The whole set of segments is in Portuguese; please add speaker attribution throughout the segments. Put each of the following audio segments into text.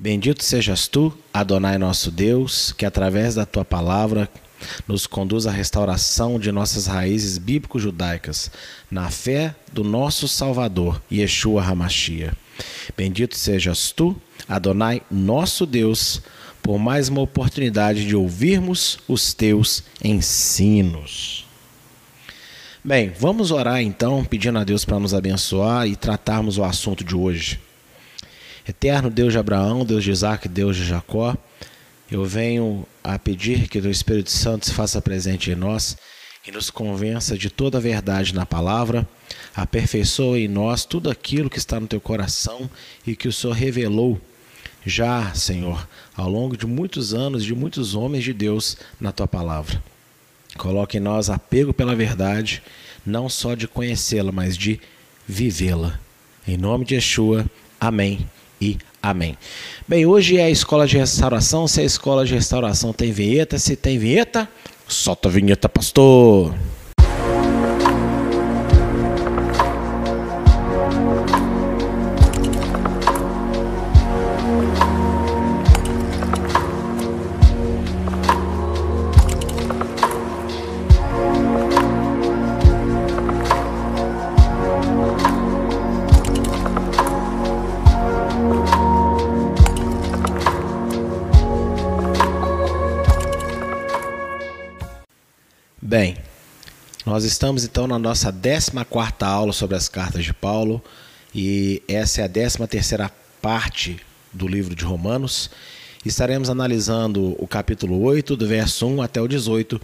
Speaker 1: Bendito sejas tu, Adonai nosso Deus, que através da tua palavra nos conduz à restauração de nossas raízes bíblico-judaicas, na fé do nosso Salvador, Yeshua Hamashia. Bendito sejas tu, Adonai nosso Deus, por mais uma oportunidade de ouvirmos os teus ensinos. Bem, vamos orar então, pedindo a Deus para nos abençoar e tratarmos o assunto de hoje. Eterno Deus de Abraão, Deus de Isaac, Deus de Jacó, eu venho a pedir que o Espírito Santo se faça presente em nós e nos convença de toda a verdade na palavra, aperfeiçoe em nós tudo aquilo que está no teu coração e que o Senhor revelou já, Senhor, ao longo de muitos anos, de muitos homens de Deus na tua palavra. Coloque em nós apego pela verdade, não só de conhecê-la, mas de vivê-la. Em nome de Yeshua, amém e amém. Bem, hoje é a escola de restauração. Se a escola de restauração tem vinheta, se tem vinheta, solta a vinheta, pastor. Nós estamos então na nossa 14 aula sobre as cartas de Paulo e essa é a 13 parte do livro de Romanos. Estaremos analisando o capítulo 8, do verso 1 até o 18,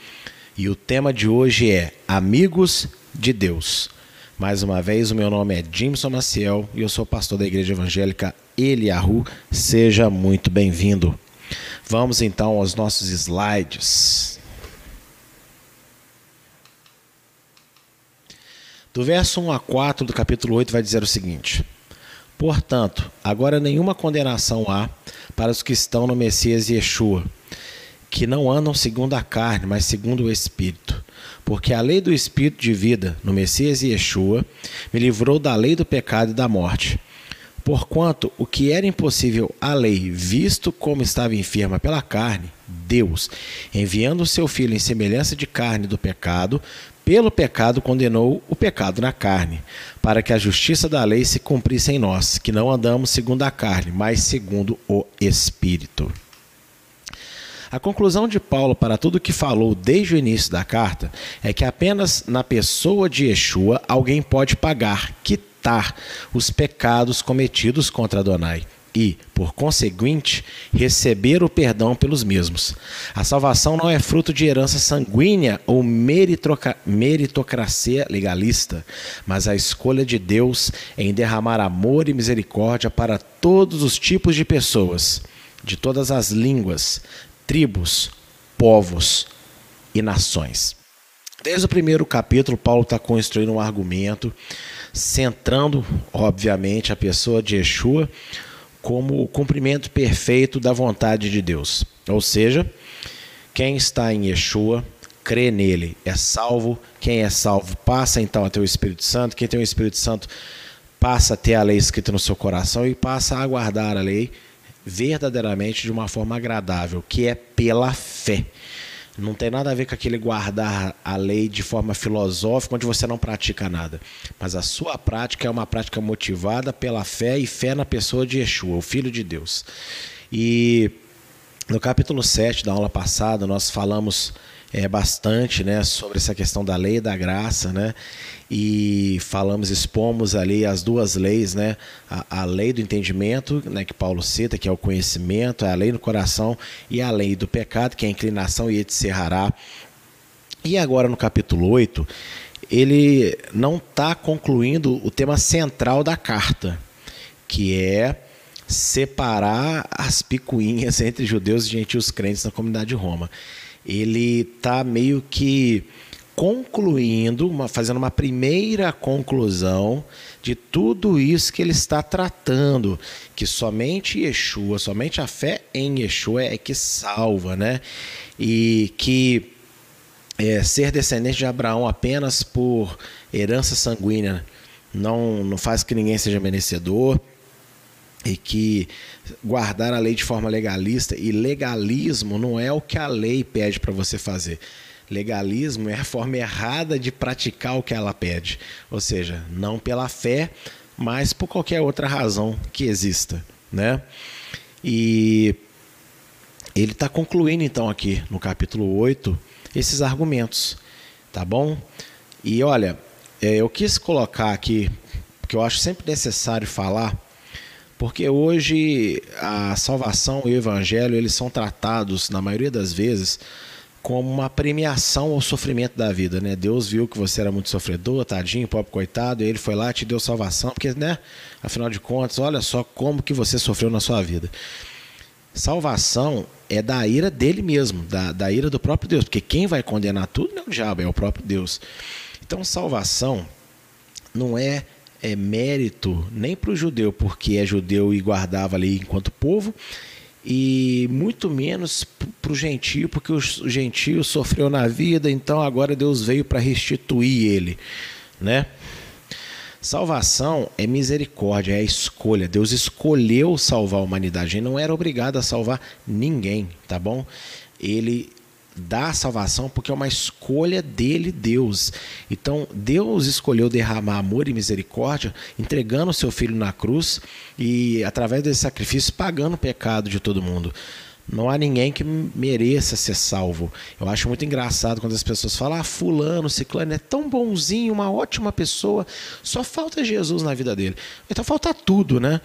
Speaker 1: e o tema de hoje é Amigos de Deus. Mais uma vez, o meu nome é Jimson Maciel e eu sou pastor da Igreja Evangélica Eliahu. Seja muito bem-vindo. Vamos então aos nossos slides. Do verso 1 a 4 do capítulo 8 vai dizer o seguinte: Portanto, agora nenhuma condenação há para os que estão no Messias Yeshua, que não andam segundo a carne, mas segundo o Espírito. Porque a lei do Espírito de vida no Messias Yeshua me livrou da lei do pecado e da morte. Porquanto o que era impossível à lei, visto como estava enferma pela carne, Deus, enviando o seu Filho em semelhança de carne do pecado, pelo pecado condenou o pecado na carne, para que a justiça da lei se cumprisse em nós, que não andamos segundo a carne, mas segundo o Espírito. A conclusão de Paulo para tudo o que falou desde o início da carta é que apenas na pessoa de Yeshua alguém pode pagar, quitar os pecados cometidos contra Adonai e, por conseguinte, receber o perdão pelos mesmos. A salvação não é fruto de herança sanguínea ou meritocracia legalista, mas a escolha de Deus em derramar amor e misericórdia para todos os tipos de pessoas, de todas as línguas, tribos, povos e nações. Desde o primeiro capítulo, Paulo está construindo um argumento, centrando, obviamente, a pessoa de Yeshua como o cumprimento perfeito da vontade de Deus. Ou seja, quem está em Yeshua, crê nele, é salvo. Quem é salvo passa então a ter o Espírito Santo. Quem tem o Espírito Santo passa a ter a lei escrita no seu coração e passa a aguardar a lei verdadeiramente de uma forma agradável, que é pela fé. Não tem nada a ver com aquele guardar a lei de forma filosófica, onde você não pratica nada. Mas a sua prática é uma prática motivada pela fé e fé na pessoa de Yeshua, o Filho de Deus. E no capítulo 7 da aula passada, nós falamos é, bastante né, sobre essa questão da lei e da graça, né? E falamos, expomos ali as duas leis, né? A, a, lei do entendimento, né, que Paulo cita, que é o conhecimento, a lei do coração, e a lei do pecado, que é a inclinação e etcerrará. E agora no capítulo 8, ele não está concluindo o tema central da carta, que é separar as picuinhas entre judeus e gentios crentes na comunidade de Roma ele está meio que concluindo, uma, fazendo uma primeira conclusão de tudo isso que ele está tratando, que somente Yeshua, somente a fé em Yeshua é que salva, né? E que é, ser descendente de Abraão apenas por herança sanguínea não, não faz que ninguém seja merecedor e que guardar a lei de forma legalista e legalismo não é o que a lei pede para você fazer. Legalismo é a forma errada de praticar o que ela pede, ou seja, não pela fé, mas por qualquer outra razão que exista, né? E ele está concluindo então aqui no capítulo 8 esses argumentos, tá bom? E olha, é, eu quis colocar aqui, porque eu acho sempre necessário falar, porque hoje a salvação e o evangelho, eles são tratados, na maioria das vezes, como uma premiação ao sofrimento da vida, né? Deus viu que você era muito sofredor, tadinho, pobre coitado, e ele foi lá e te deu salvação, porque, né? Afinal de contas, olha só como que você sofreu na sua vida. Salvação é da ira dele mesmo, da, da ira do próprio Deus, porque quem vai condenar tudo não é o diabo, é o próprio Deus. Então, salvação não é é, mérito nem para o judeu, porque é judeu e guardava ali enquanto povo, e muito menos para o gentio, porque o gentio sofreu na vida, então agora Deus veio para restituir ele, né? Salvação é misericórdia, é escolha. Deus escolheu salvar a humanidade, ele não era obrigado a salvar ninguém, tá bom? Ele da salvação porque é uma escolha dele, Deus. Então, Deus escolheu derramar amor e misericórdia, entregando o seu filho na cruz e, através desse sacrifício, pagando o pecado de todo mundo. Não há ninguém que mereça ser salvo. Eu acho muito engraçado quando as pessoas falam: ah, Fulano, Ciclano é tão bonzinho, uma ótima pessoa, só falta Jesus na vida dele. Então falta tudo, né?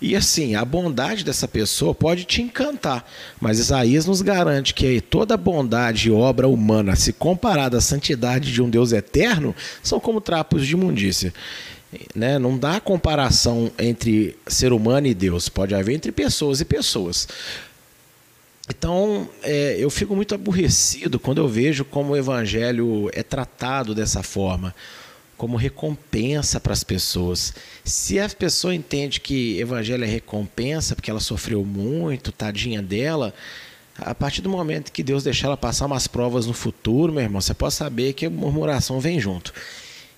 Speaker 1: E assim, a bondade dessa pessoa pode te encantar, mas Isaías nos garante que toda bondade e obra humana, se comparada à santidade de um Deus eterno, são como trapos de imundícia. Né? Não dá comparação entre ser humano e Deus, pode haver entre pessoas e pessoas. Então, é, eu fico muito aborrecido quando eu vejo como o evangelho é tratado dessa forma como recompensa para as pessoas. Se a pessoa entende que evangelho é recompensa porque ela sofreu muito, tadinha dela, a partir do momento que Deus deixar ela passar umas provas no futuro, meu irmão, você pode saber que a murmuração vem junto.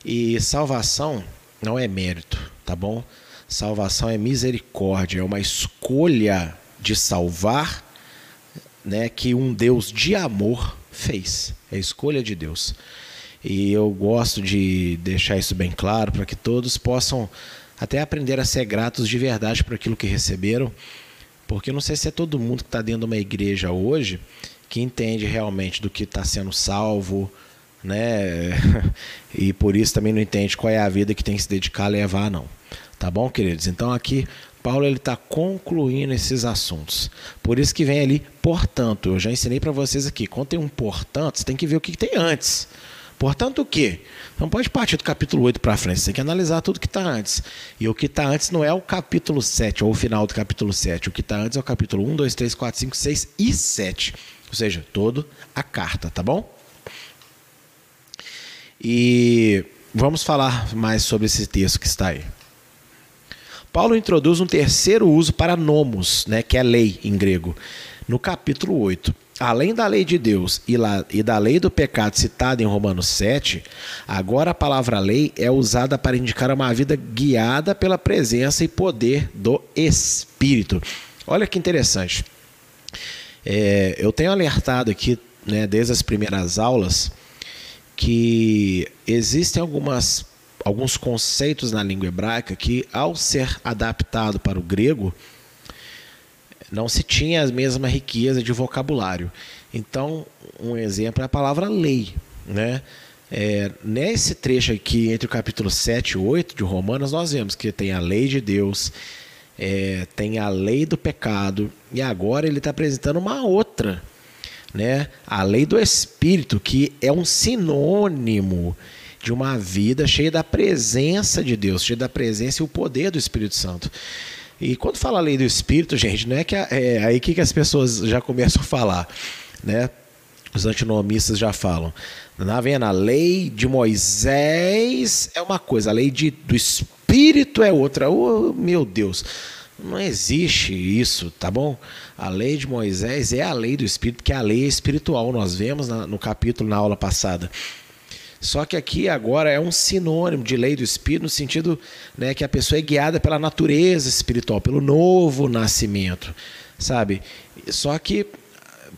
Speaker 1: E salvação não é mérito, tá bom? Salvação é misericórdia, é uma escolha de salvar, né, que um Deus de amor fez. É a escolha de Deus. E eu gosto de deixar isso bem claro para que todos possam até aprender a ser gratos de verdade por aquilo que receberam, porque eu não sei se é todo mundo que está dentro de uma igreja hoje que entende realmente do que está sendo salvo, né? e por isso também não entende qual é a vida que tem que se dedicar a levar, não. Tá bom, queridos? Então aqui Paulo ele está concluindo esses assuntos. Por isso que vem ali, portanto. Eu já ensinei para vocês aqui. Quando tem um portanto, você tem que ver o que, que tem antes. Portanto, o quê? Não pode partir do capítulo 8 para frente, você tem que analisar tudo que está antes. E o que está antes não é o capítulo 7 ou o final do capítulo 7. O que está antes é o capítulo 1, 2, 3, 4, 5, 6 e 7. Ou seja, todo a carta, tá bom? E vamos falar mais sobre esse texto que está aí. Paulo introduz um terceiro uso para nomos, né, que é lei em grego, no capítulo 8 além da lei de Deus e da lei do pecado citada em Romanos 7, agora a palavra lei é usada para indicar uma vida guiada pela presença e poder do Espírito. Olha que interessante. É, eu tenho alertado aqui, né, desde as primeiras aulas, que existem algumas, alguns conceitos na língua hebraica que, ao ser adaptado para o grego, não se tinha a mesma riqueza de vocabulário. Então, um exemplo é a palavra lei. Né? É, nesse trecho aqui, entre o capítulo 7 e 8 de Romanos, nós vemos que tem a lei de Deus, é, tem a lei do pecado, e agora ele está apresentando uma outra, né? a lei do Espírito, que é um sinônimo de uma vida cheia da presença de Deus, cheia da presença e o poder do Espírito Santo. E quando fala lei do espírito, gente, não é que é aí que, que as pessoas já começam a falar, né? Os antinomistas já falam. Na vendo, a lei de Moisés é uma coisa, a lei de, do espírito é outra. Oh, meu Deus. Não existe isso, tá bom? A lei de Moisés é a lei do espírito, que é a lei espiritual. Nós vemos na, no capítulo na aula passada. Só que aqui agora é um sinônimo de lei do Espírito, no sentido né, que a pessoa é guiada pela natureza espiritual, pelo novo nascimento, sabe? Só que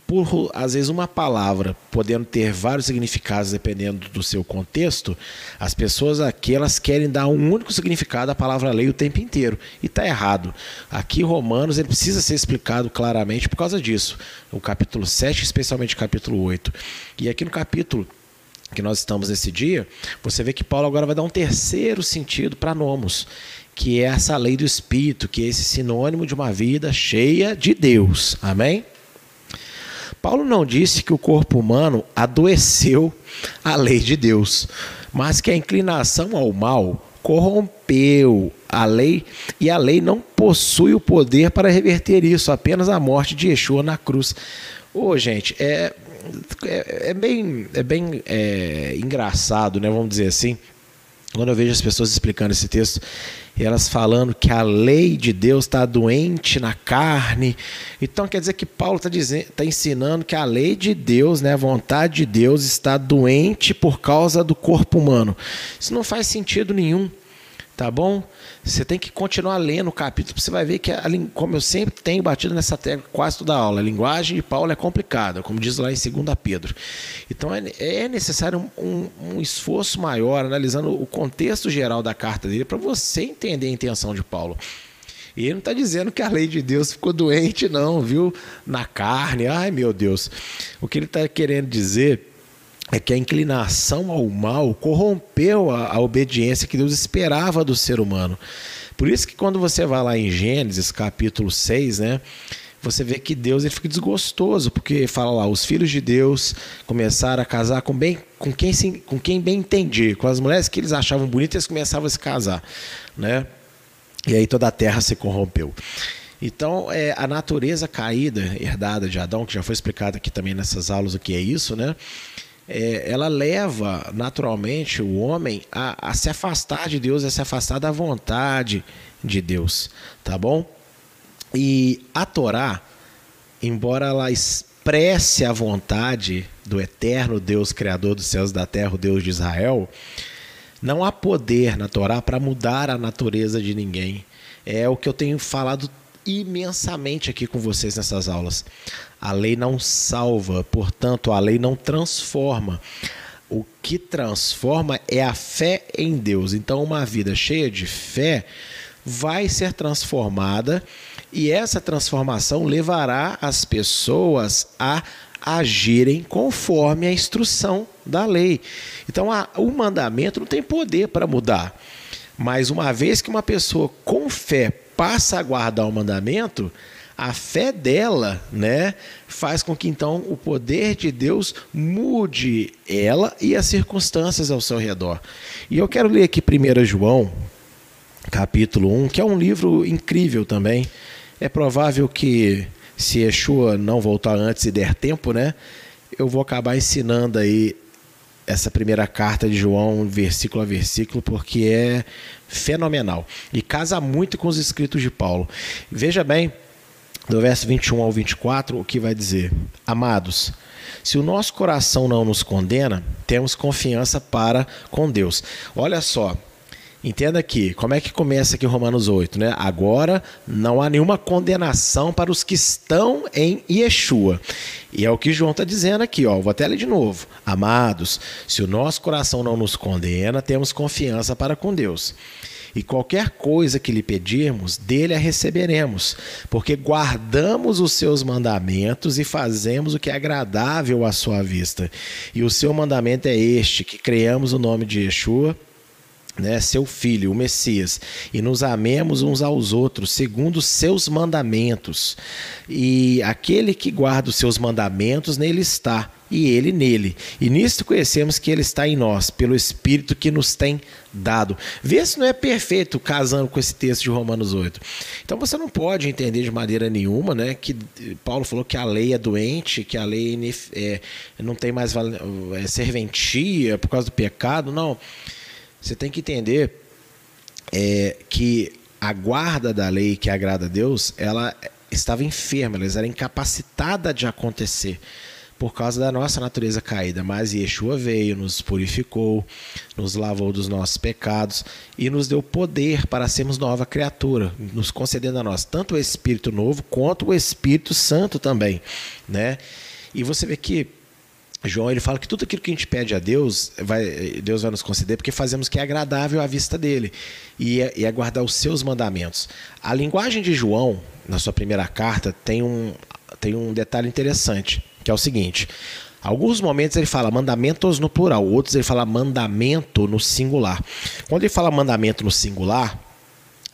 Speaker 1: por às vezes uma palavra podendo ter vários significados dependendo do seu contexto, as pessoas aqui elas querem dar um único significado à palavra lei o tempo inteiro e está errado. Aqui Romanos ele precisa ser explicado claramente por causa disso. O capítulo 7, especialmente o capítulo 8. E aqui no capítulo que nós estamos nesse dia, você vê que Paulo agora vai dar um terceiro sentido para nomos, que é essa lei do espírito, que é esse sinônimo de uma vida cheia de Deus. Amém? Paulo não disse que o corpo humano adoeceu a lei de Deus, mas que a inclinação ao mal corrompeu a lei e a lei não possui o poder para reverter isso, apenas a morte de Yeshua na cruz. Ô, oh, gente, é, é, é, bem, é bem é, engraçado, né? Vamos dizer assim, quando eu vejo as pessoas explicando esse texto, elas falando que a lei de Deus está doente na carne. Então quer dizer que Paulo está tá ensinando que a lei de Deus, né, a vontade de Deus, está doente por causa do corpo humano. Isso não faz sentido nenhum tá bom? Você tem que continuar lendo o capítulo, você vai ver que, a, como eu sempre tenho batido nessa tecla quase toda aula, a linguagem de Paulo é complicada, como diz lá em 2 Pedro. Então é, é necessário um, um, um, esforço maior, analisando o contexto geral da carta dele, para você entender a intenção de Paulo. E ele não está dizendo que a lei de Deus ficou doente, não, viu? Na carne, ai meu Deus. O que ele está querendo dizer é que a inclinação ao mal corrompeu a, a, obediência que Deus esperava do ser humano. Por isso que quando você vai lá em Gênesis capítulo 6, né, você vê que Deus ele fica desgostoso, porque fala lá, os filhos de Deus começaram a casar com, bem, com, quem, com quem bem entendia, com as mulheres que eles achavam bonitas, eles começavam a se casar. Né? E aí toda a terra se corrompeu. Então, é, a natureza caída, herdada de Adão, que já foi explicado aqui também nessas aulas o que é isso, né? É, ela leva naturalmente o homem a, a se afastar de Deus, a se afastar da vontade de Deus, tá bom? E a Torá, embora ela expresse a vontade do eterno Deus, Criador dos céus e da terra, o Deus de Israel, não há poder na Torá para mudar a natureza de ninguém. É o que eu tenho falado imensamente aqui com vocês nessas aulas. A lei não salva, portanto, a lei não transforma. O que transforma é a fé em Deus. Então, uma vida cheia de fé vai ser transformada e essa transformação levará as pessoas a agirem conforme a instrução da lei. Então, o mandamento não tem poder para mudar. Mas uma vez que uma pessoa com fé passa a guardar o mandamento, a fé dela, né, faz com que então o poder de Deus mude ela e as circunstâncias ao seu redor. E eu quero ler aqui 1 João, capítulo 1, que é um livro incrível também. É provável que se Yeshua não voltar antes e der tempo, né, eu vou acabar ensinando aí essa primeira carta de João, versículo a versículo, porque é fenomenal e casa muito com os escritos de Paulo. Veja bem, do verso 21 ao 24, o que vai dizer: Amados, se o nosso coração não nos condena, temos confiança para com Deus. Olha só, Entenda aqui, como é que começa aqui Romanos 8, né? Agora não há nenhuma condenação para os que estão em Yeshua. E é o que João está dizendo aqui, ó. Vou até ler de novo. Amados, se o nosso coração não nos condena, temos confiança para com Deus. E qualquer coisa que lhe pedirmos, dele a receberemos, porque guardamos os seus mandamentos e fazemos o que é agradável à sua vista. E o seu mandamento é este: que creamos o nome de Yeshua né, seu filho, o Messias, e nos amemos uns aos outros, segundo os seus mandamentos. E aquele que guarda os seus mandamentos, nele está, e ele nele. E nisto conhecemos que ele está em nós, pelo Espírito que nos tem dado. Vê se não é perfeito casando com esse texto de Romanos 8. Então você não pode entender de maneira nenhuma né, que Paulo falou que a lei é doente, que a lei é, não tem mais é, serventia por causa do pecado. Não. Você tem que entender é, que a guarda da lei que agrada a Deus, ela estava enferma, ela era incapacitada de acontecer. por causa da nossa natureza caída, mas Yeshua veio, nos purificou, nos lavou dos nossos pecados e nos deu poder para sermos nova criatura, nos concedendo a nós tanto o Espírito novo quanto o Espírito Santo também, né? E você vê que João ele fala que tudo aquilo que a gente pede a Deus, vai, Deus vai nos conceder porque fazemos que é agradável à vista dele e é, e é guardar os seus mandamentos. A linguagem de João, na sua primeira carta, tem um, tem um detalhe interessante, que é o seguinte. Alguns momentos ele fala mandamentos no plural, outros ele fala mandamento no singular. Quando ele fala mandamento no singular,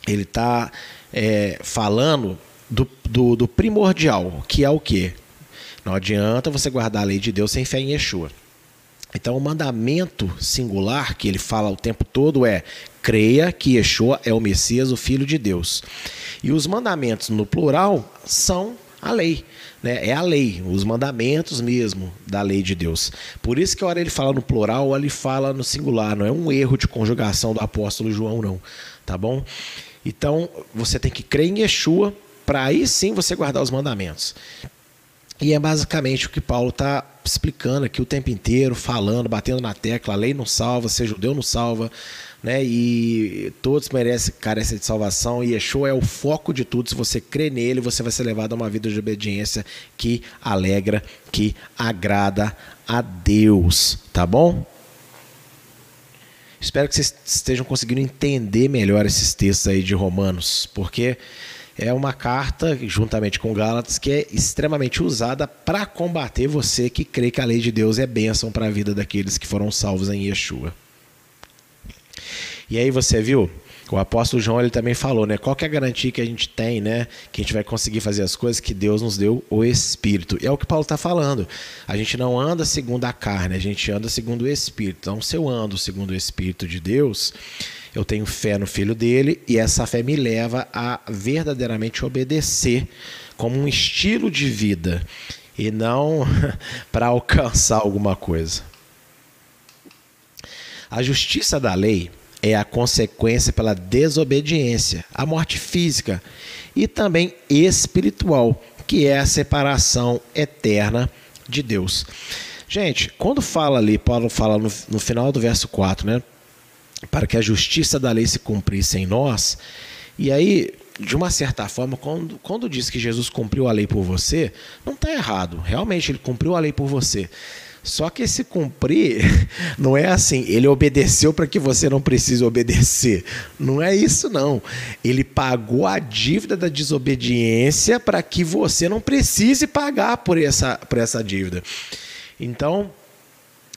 Speaker 1: ele está é, falando do, do, do primordial, que é o quê? Não adianta você guardar a lei de Deus sem fé em Yeshua. Então, o mandamento singular que ele fala o tempo todo é: creia que Yeshua é o Messias, o Filho de Deus. E os mandamentos no plural são a lei. Né? É a lei, os mandamentos mesmo da lei de Deus. Por isso que a hora ele fala no plural, ele fala no singular. Não é um erro de conjugação do apóstolo João, não. Tá bom? Então, você tem que crer em Yeshua para aí sim você guardar os mandamentos. E é basicamente o que Paulo está explicando aqui o tempo inteiro, falando, batendo na tecla, a lei não salva, ser judeu não salva, né? E todos merecem, carecem de salvação, e Yeshua é o foco de tudo. Se você crê nele, você vai ser levado a uma vida de obediência que alegra, que agrada a Deus, tá bom? Espero que vocês estejam conseguindo entender melhor esses textos aí de Romanos, porque é uma carta, juntamente com Gálatas, que é extremamente usada para combater você que crê que a lei de Deus é bênção para a vida daqueles que foram salvos em Yeshua. E aí você viu? O apóstolo João ele também falou, né? Qual que é a garantia que a gente tem, né? Que a gente vai conseguir fazer as coisas que Deus nos deu o Espírito. E é o que Paulo está falando. A gente não anda segundo a carne, a gente anda segundo o Espírito. Então, se eu ando segundo o Espírito de Deus, eu tenho fé no Filho dele e essa fé me leva a verdadeiramente obedecer como um estilo de vida e não para alcançar alguma coisa. A justiça da lei é a consequência pela desobediência, a morte física e também espiritual, que é a separação eterna de Deus. Gente, quando fala ali, Paulo fala no, no final do verso 4, né? Para que a justiça da lei se cumprisse em nós. E aí, de uma certa forma, quando, quando diz que Jesus cumpriu a lei por você, não está errado. Realmente, ele cumpriu a lei por você. Só que esse cumprir não é assim, ele obedeceu para que você não precise obedecer. Não é isso, não. Ele pagou a dívida da desobediência para que você não precise pagar por essa, por essa dívida. Então,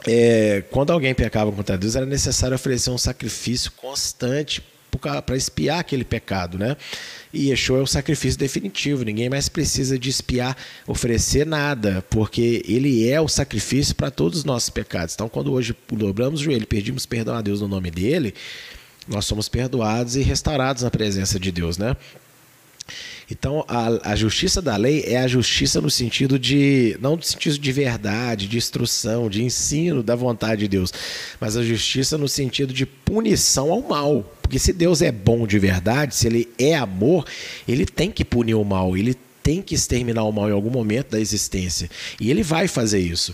Speaker 1: é, quando alguém pecava contra Deus, era necessário oferecer um sacrifício constante para espiar aquele pecado, né? E Yeshua é o sacrifício definitivo, ninguém mais precisa de espiar, oferecer nada, porque ele é o sacrifício para todos os nossos pecados. Então, quando hoje dobramos o joelho pedimos perdão a Deus no nome dele, nós somos perdoados e restaurados na presença de Deus, né? Então, a, a, justiça da lei é a justiça no sentido de, não no sentido de verdade, de instrução, de ensino da vontade de Deus, mas a justiça no sentido de punição ao mal. Porque se Deus é bom de verdade, se ele é amor, ele tem que punir o mal, ele tem que exterminar o mal em algum momento da existência. E ele vai fazer isso.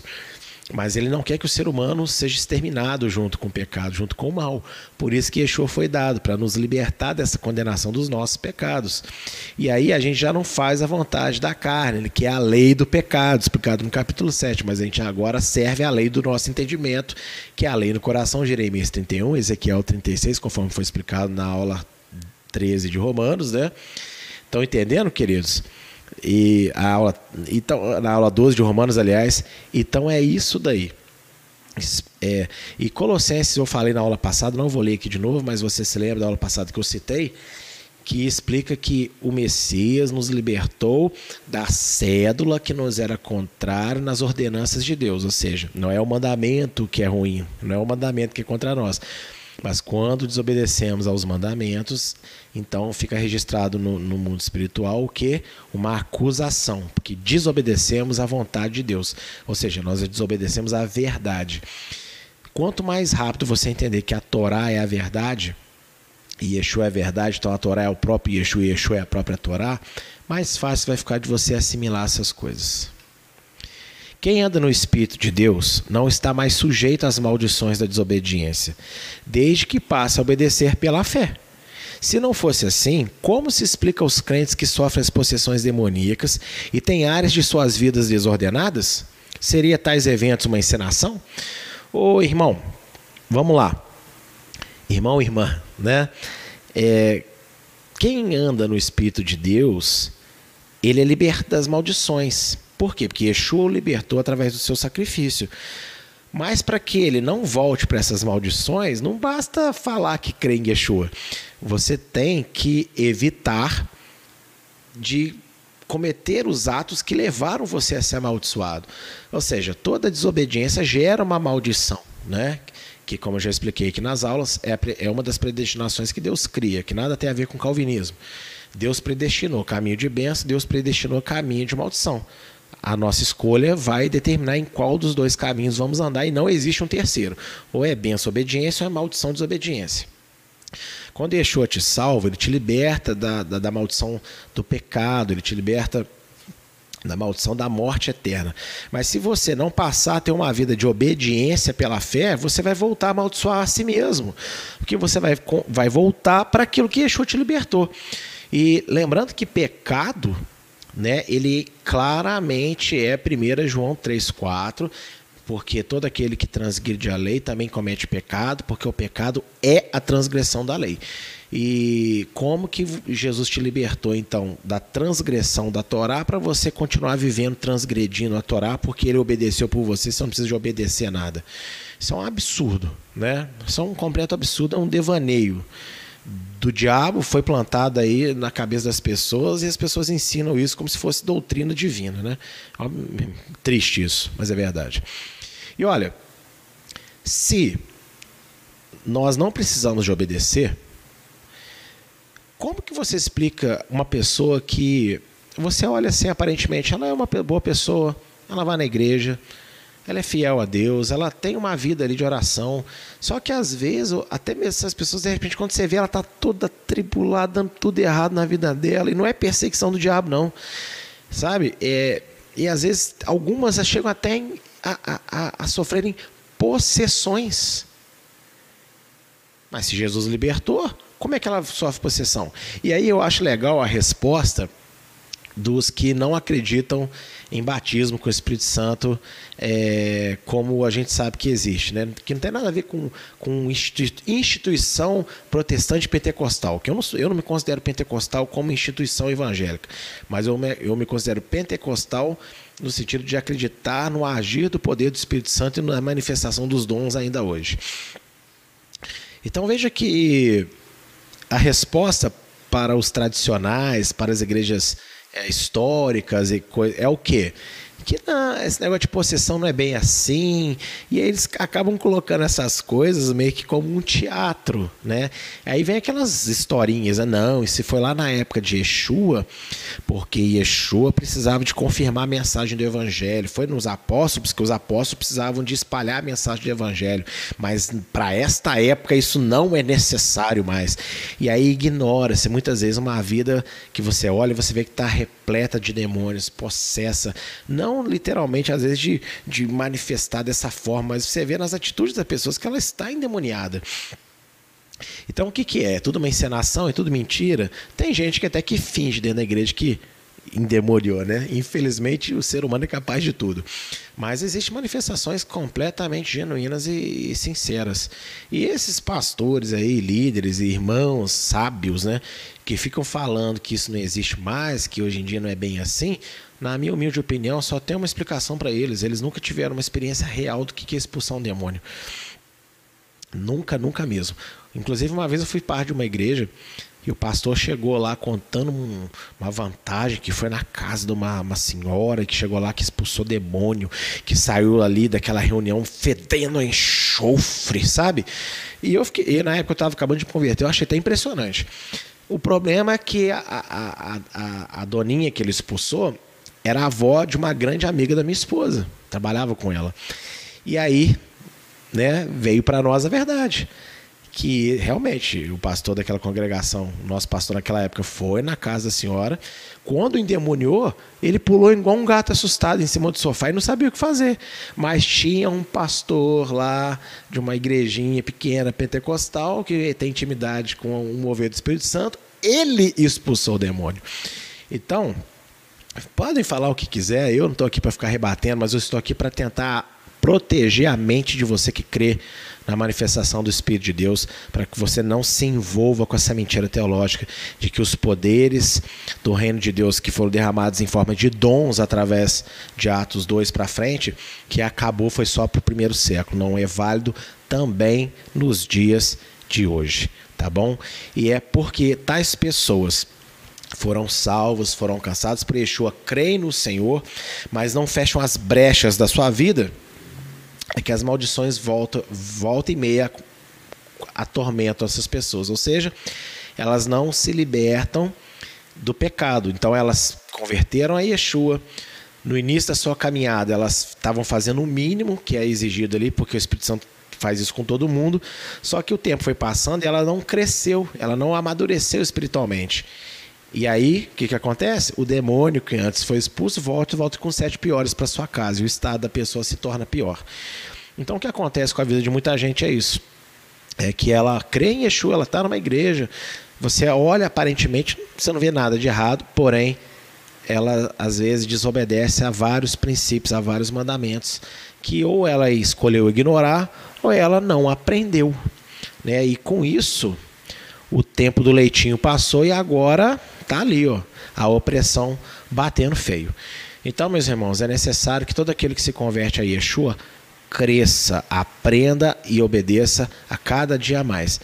Speaker 1: Mas ele não quer que o ser humano seja exterminado junto com o pecado, junto com o mal. Por isso que Yeshua foi dado, para nos libertar dessa condenação dos nossos pecados. E aí a gente já não faz a vontade da carne, que é a lei do pecado, explicado no capítulo 7. Mas a gente agora serve a lei do nosso entendimento, que é a lei do coração, Jeremias 31, Ezequiel 36, conforme foi explicado na aula 13 de Romanos, né? Estão entendendo, queridos? E a aula, então, na aula 12 de Romanos, aliás. Então é isso daí. É, e Colossenses, eu falei na aula passada, não vou ler aqui de novo, mas você se lembra da aula passada que eu citei, que explica que o Messias nos libertou da cédula que nos era contrária nas ordenanças de Deus, ou seja, não é o mandamento que é ruim, não é o mandamento que é contra nós, mas quando desobedecemos aos mandamentos, então fica registrado no, no, mundo espiritual o que? Uma acusação, porque desobedecemos à vontade de Deus. Ou seja, nós desobedecemos à verdade. Quanto mais rápido você entender que a Torá é a verdade, e Yeshua é verdade, então a Torá é o próprio Yeshua e Yeshua é a própria Torá, mais fácil vai ficar de você assimilar essas coisas. Quem anda no Espírito de Deus não está mais sujeito às maldições da desobediência, desde que passe a obedecer pela fé. Se não fosse assim, como se explica aos crentes que sofrem as possessões demoníacas e têm áreas de suas vidas desordenadas? Seria tais eventos uma encenação? Ô irmão, vamos lá. Irmão, irmã, né? É, quem anda no Espírito de Deus, ele é liberto das maldições. Por quê? Porque Yeshua o libertou através do seu sacrifício. Mas para que ele não volte para essas maldições, não basta falar que crê em Yeshua. Você tem que evitar de cometer os atos que levaram você a ser amaldiçoado. Ou seja, toda desobediência gera uma maldição, né? Que, como eu já expliquei aqui nas aulas, é, é uma das predestinações que Deus cria, que nada tem a ver com calvinismo. Deus predestinou caminho de bênção, Deus predestinou caminho de maldição a nossa escolha vai determinar em qual dos dois caminhos vamos andar e não existe um terceiro. Ou é benção, obediência, ou é maldição, desobediência. Quando Yeshua te salva, ele te liberta da, da, da maldição do pecado, ele te liberta da maldição da morte eterna. Mas se você não passar a ter uma vida de obediência pela fé, você vai voltar a amaldiçoar a si mesmo. Porque você vai, vai voltar para aquilo que Yeshua te libertou. E lembrando que pecado né, ele claramente é 1 João 3,4, porque todo aquele que transgride a lei também comete pecado, porque o pecado é a transgressão da lei. E como que Jesus te libertou então da transgressão da Torá para você continuar vivendo transgredindo a Torá porque ele obedeceu por você, você não precisa de obedecer nada. Isso é um absurdo, né? Isso é um completo absurdo, é um devaneio do diabo foi plantada aí na cabeça das pessoas e as pessoas ensinam isso como se fosse doutrina divina, né? Triste isso, mas é verdade. E olha, se nós não precisamos de obedecer, como que você explica uma pessoa que você olha assim aparentemente, ela é uma boa pessoa, ela vai na igreja, ela é fiel a Deus, ela tem uma vida ali de oração. Só que às vezes, até mesmo essas pessoas, de repente, quando você vê, ela está toda tribulada, dando tudo errado na vida dela. E não é perseguição do diabo, não. Sabe? É, e às vezes, algumas chegam até a, a, a, a sofrerem possessões. Mas se Jesus libertou, como é que ela sofre possessão? E aí eu acho legal a resposta dos que não acreditam em batismo com o Espírito Santo, é, como a gente sabe que existe, né? que não tem nada a ver com, com instituição protestante pentecostal, que eu não, eu não me considero pentecostal como instituição evangélica, mas eu me, eu me considero pentecostal no sentido de acreditar no agir do poder do Espírito Santo e na manifestação dos dons ainda hoje. Então veja que a resposta para os tradicionais, para as igrejas é, históricas e coisas. É o quê? Que não, esse negócio de possessão não é bem assim. E aí eles acabam colocando essas coisas meio que como um teatro, né? Aí vem aquelas historinhas, né? não, e se foi lá na época de Yeshua, porque Yeshua precisava de confirmar a mensagem do evangelho. Foi nos apóstolos, que os apóstolos precisavam de espalhar a mensagem do evangelho. Mas para esta época isso não é necessário mais. E aí ignora-se muitas vezes uma vida que você olha e você vê que está repleta de demônios, possessa. Não literalmente, às vezes, de, de manifestar dessa forma, mas você vê nas atitudes das pessoas que ela está endemoniada. Então, o que, que é? é? Tudo uma encenação? É tudo mentira? Tem gente que até que finge dentro da igreja que endemoniou, né? Infelizmente, o ser humano é capaz de tudo. Mas existem manifestações completamente genuínas e, e, sinceras. E esses pastores aí, líderes e irmãos sábios, né? Que ficam falando que isso não existe mais, que hoje em dia não é bem assim, na minha humilde opinião, só tem uma explicação para eles. Eles nunca tiveram uma experiência real do que é expulsar um demônio. Nunca, nunca mesmo. Inclusive, uma vez eu fui parte de uma igreja e o pastor chegou lá contando um, uma vantagem que foi na casa de uma, uma, senhora que chegou lá que expulsou demônio, que saiu ali daquela reunião fedendo enxofre, sabe? E eu fiquei, e na época eu estava acabando de converter, eu achei até impressionante. O problema é que a, a, a, a, doninha que ele expulsou era avó de uma grande amiga da minha esposa, trabalhava com ela. E aí, né, veio para nós a verdade que realmente o pastor daquela congregação, o nosso pastor naquela época, foi na casa da senhora. Quando endemoniou, ele pulou igual um gato assustado em cima do sofá e não sabia o que fazer. Mas tinha um pastor lá de uma igrejinha pequena, pentecostal, que tem intimidade com o mover do Espírito Santo. Ele expulsou o demônio. Então, podem falar o que quiser, eu não estou aqui para ficar rebatendo, mas eu estou aqui para tentar proteger a mente de você que crê na manifestação do Espírito de Deus, para que você não se envolva com essa mentira teológica de que os poderes do reino de Deus que foram derramados em forma de dons através de Atos 2 para frente, que acabou foi só para o primeiro século, não é válido também nos dias de hoje, tá bom? E é porque tais pessoas foram salvos, foram alcançados por Yeshua, creem no Senhor, mas não fecham as brechas da sua vida é que as maldições voltam, volta e meia atormentam essas pessoas. Ou seja, elas não se libertam do pecado. Então elas converteram a Yeshua. No início da sua caminhada, elas estavam fazendo o mínimo que é exigido ali, porque o Espírito Santo faz isso com todo mundo. Só que o tempo foi passando e ela não cresceu, ela não amadureceu espiritualmente. E aí, o que, que acontece? O demônio que antes foi expulso volta e volta com sete piores para sua casa. E o estado da pessoa se torna pior. Então, o que acontece com a vida de muita gente é isso. É que ela crê em Yeshua, ela está numa igreja. Você olha, aparentemente, você não vê nada de errado, porém, ela às vezes desobedece a vários princípios, a vários mandamentos, que ou ela escolheu ignorar, ou ela não aprendeu. Né? E com isso, o tempo do leitinho passou e agora Está ali, ó, a opressão batendo feio. Então, meus irmãos, é necessário que todo aquele que se converte a Yeshua cresça, aprenda e obedeça a cada dia mais.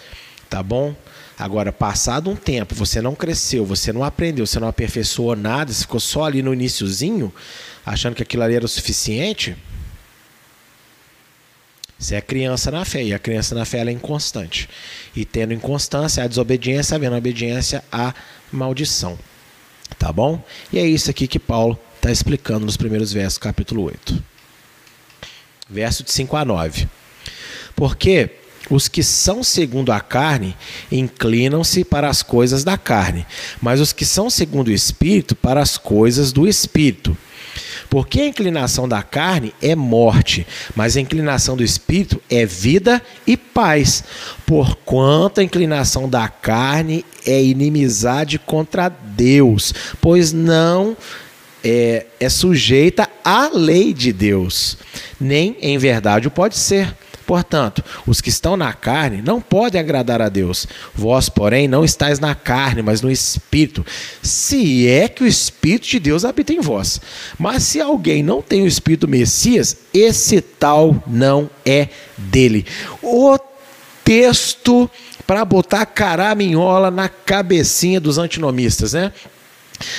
Speaker 1: Tá bom? Agora, passado um tempo, você não cresceu, você não aprendeu, você não aperfeiçoou nada, você ficou só ali no iníciozinho, achando que aquilo ali era o suficiente, você é criança na fé, e a criança na fé é inconstante. E tendo inconstância, a desobediência, havendo obediência, a maldição. Tá bom? E é isso aqui que Paulo está explicando nos primeiros versos capítulo 8. Verso de 5 a 9. Porque os que são segundo a carne inclinam-se para as coisas da carne, mas os que são segundo o espírito para as coisas do espírito. Porque a inclinação da carne é morte, mas a inclinação do espírito é vida e paz. Porquanto a inclinação da carne é inimizade contra Deus, pois não é, é sujeita à lei de Deus, nem em verdade o pode ser. Portanto, os que estão na carne não podem agradar a Deus. Vós, porém, não estáis na carne, mas no Espírito. Se é que o Espírito de Deus habita em vós. Mas se alguém não tem o Espírito Messias, esse tal não é dele. O texto para botar caraminhola na cabecinha dos antinomistas, né?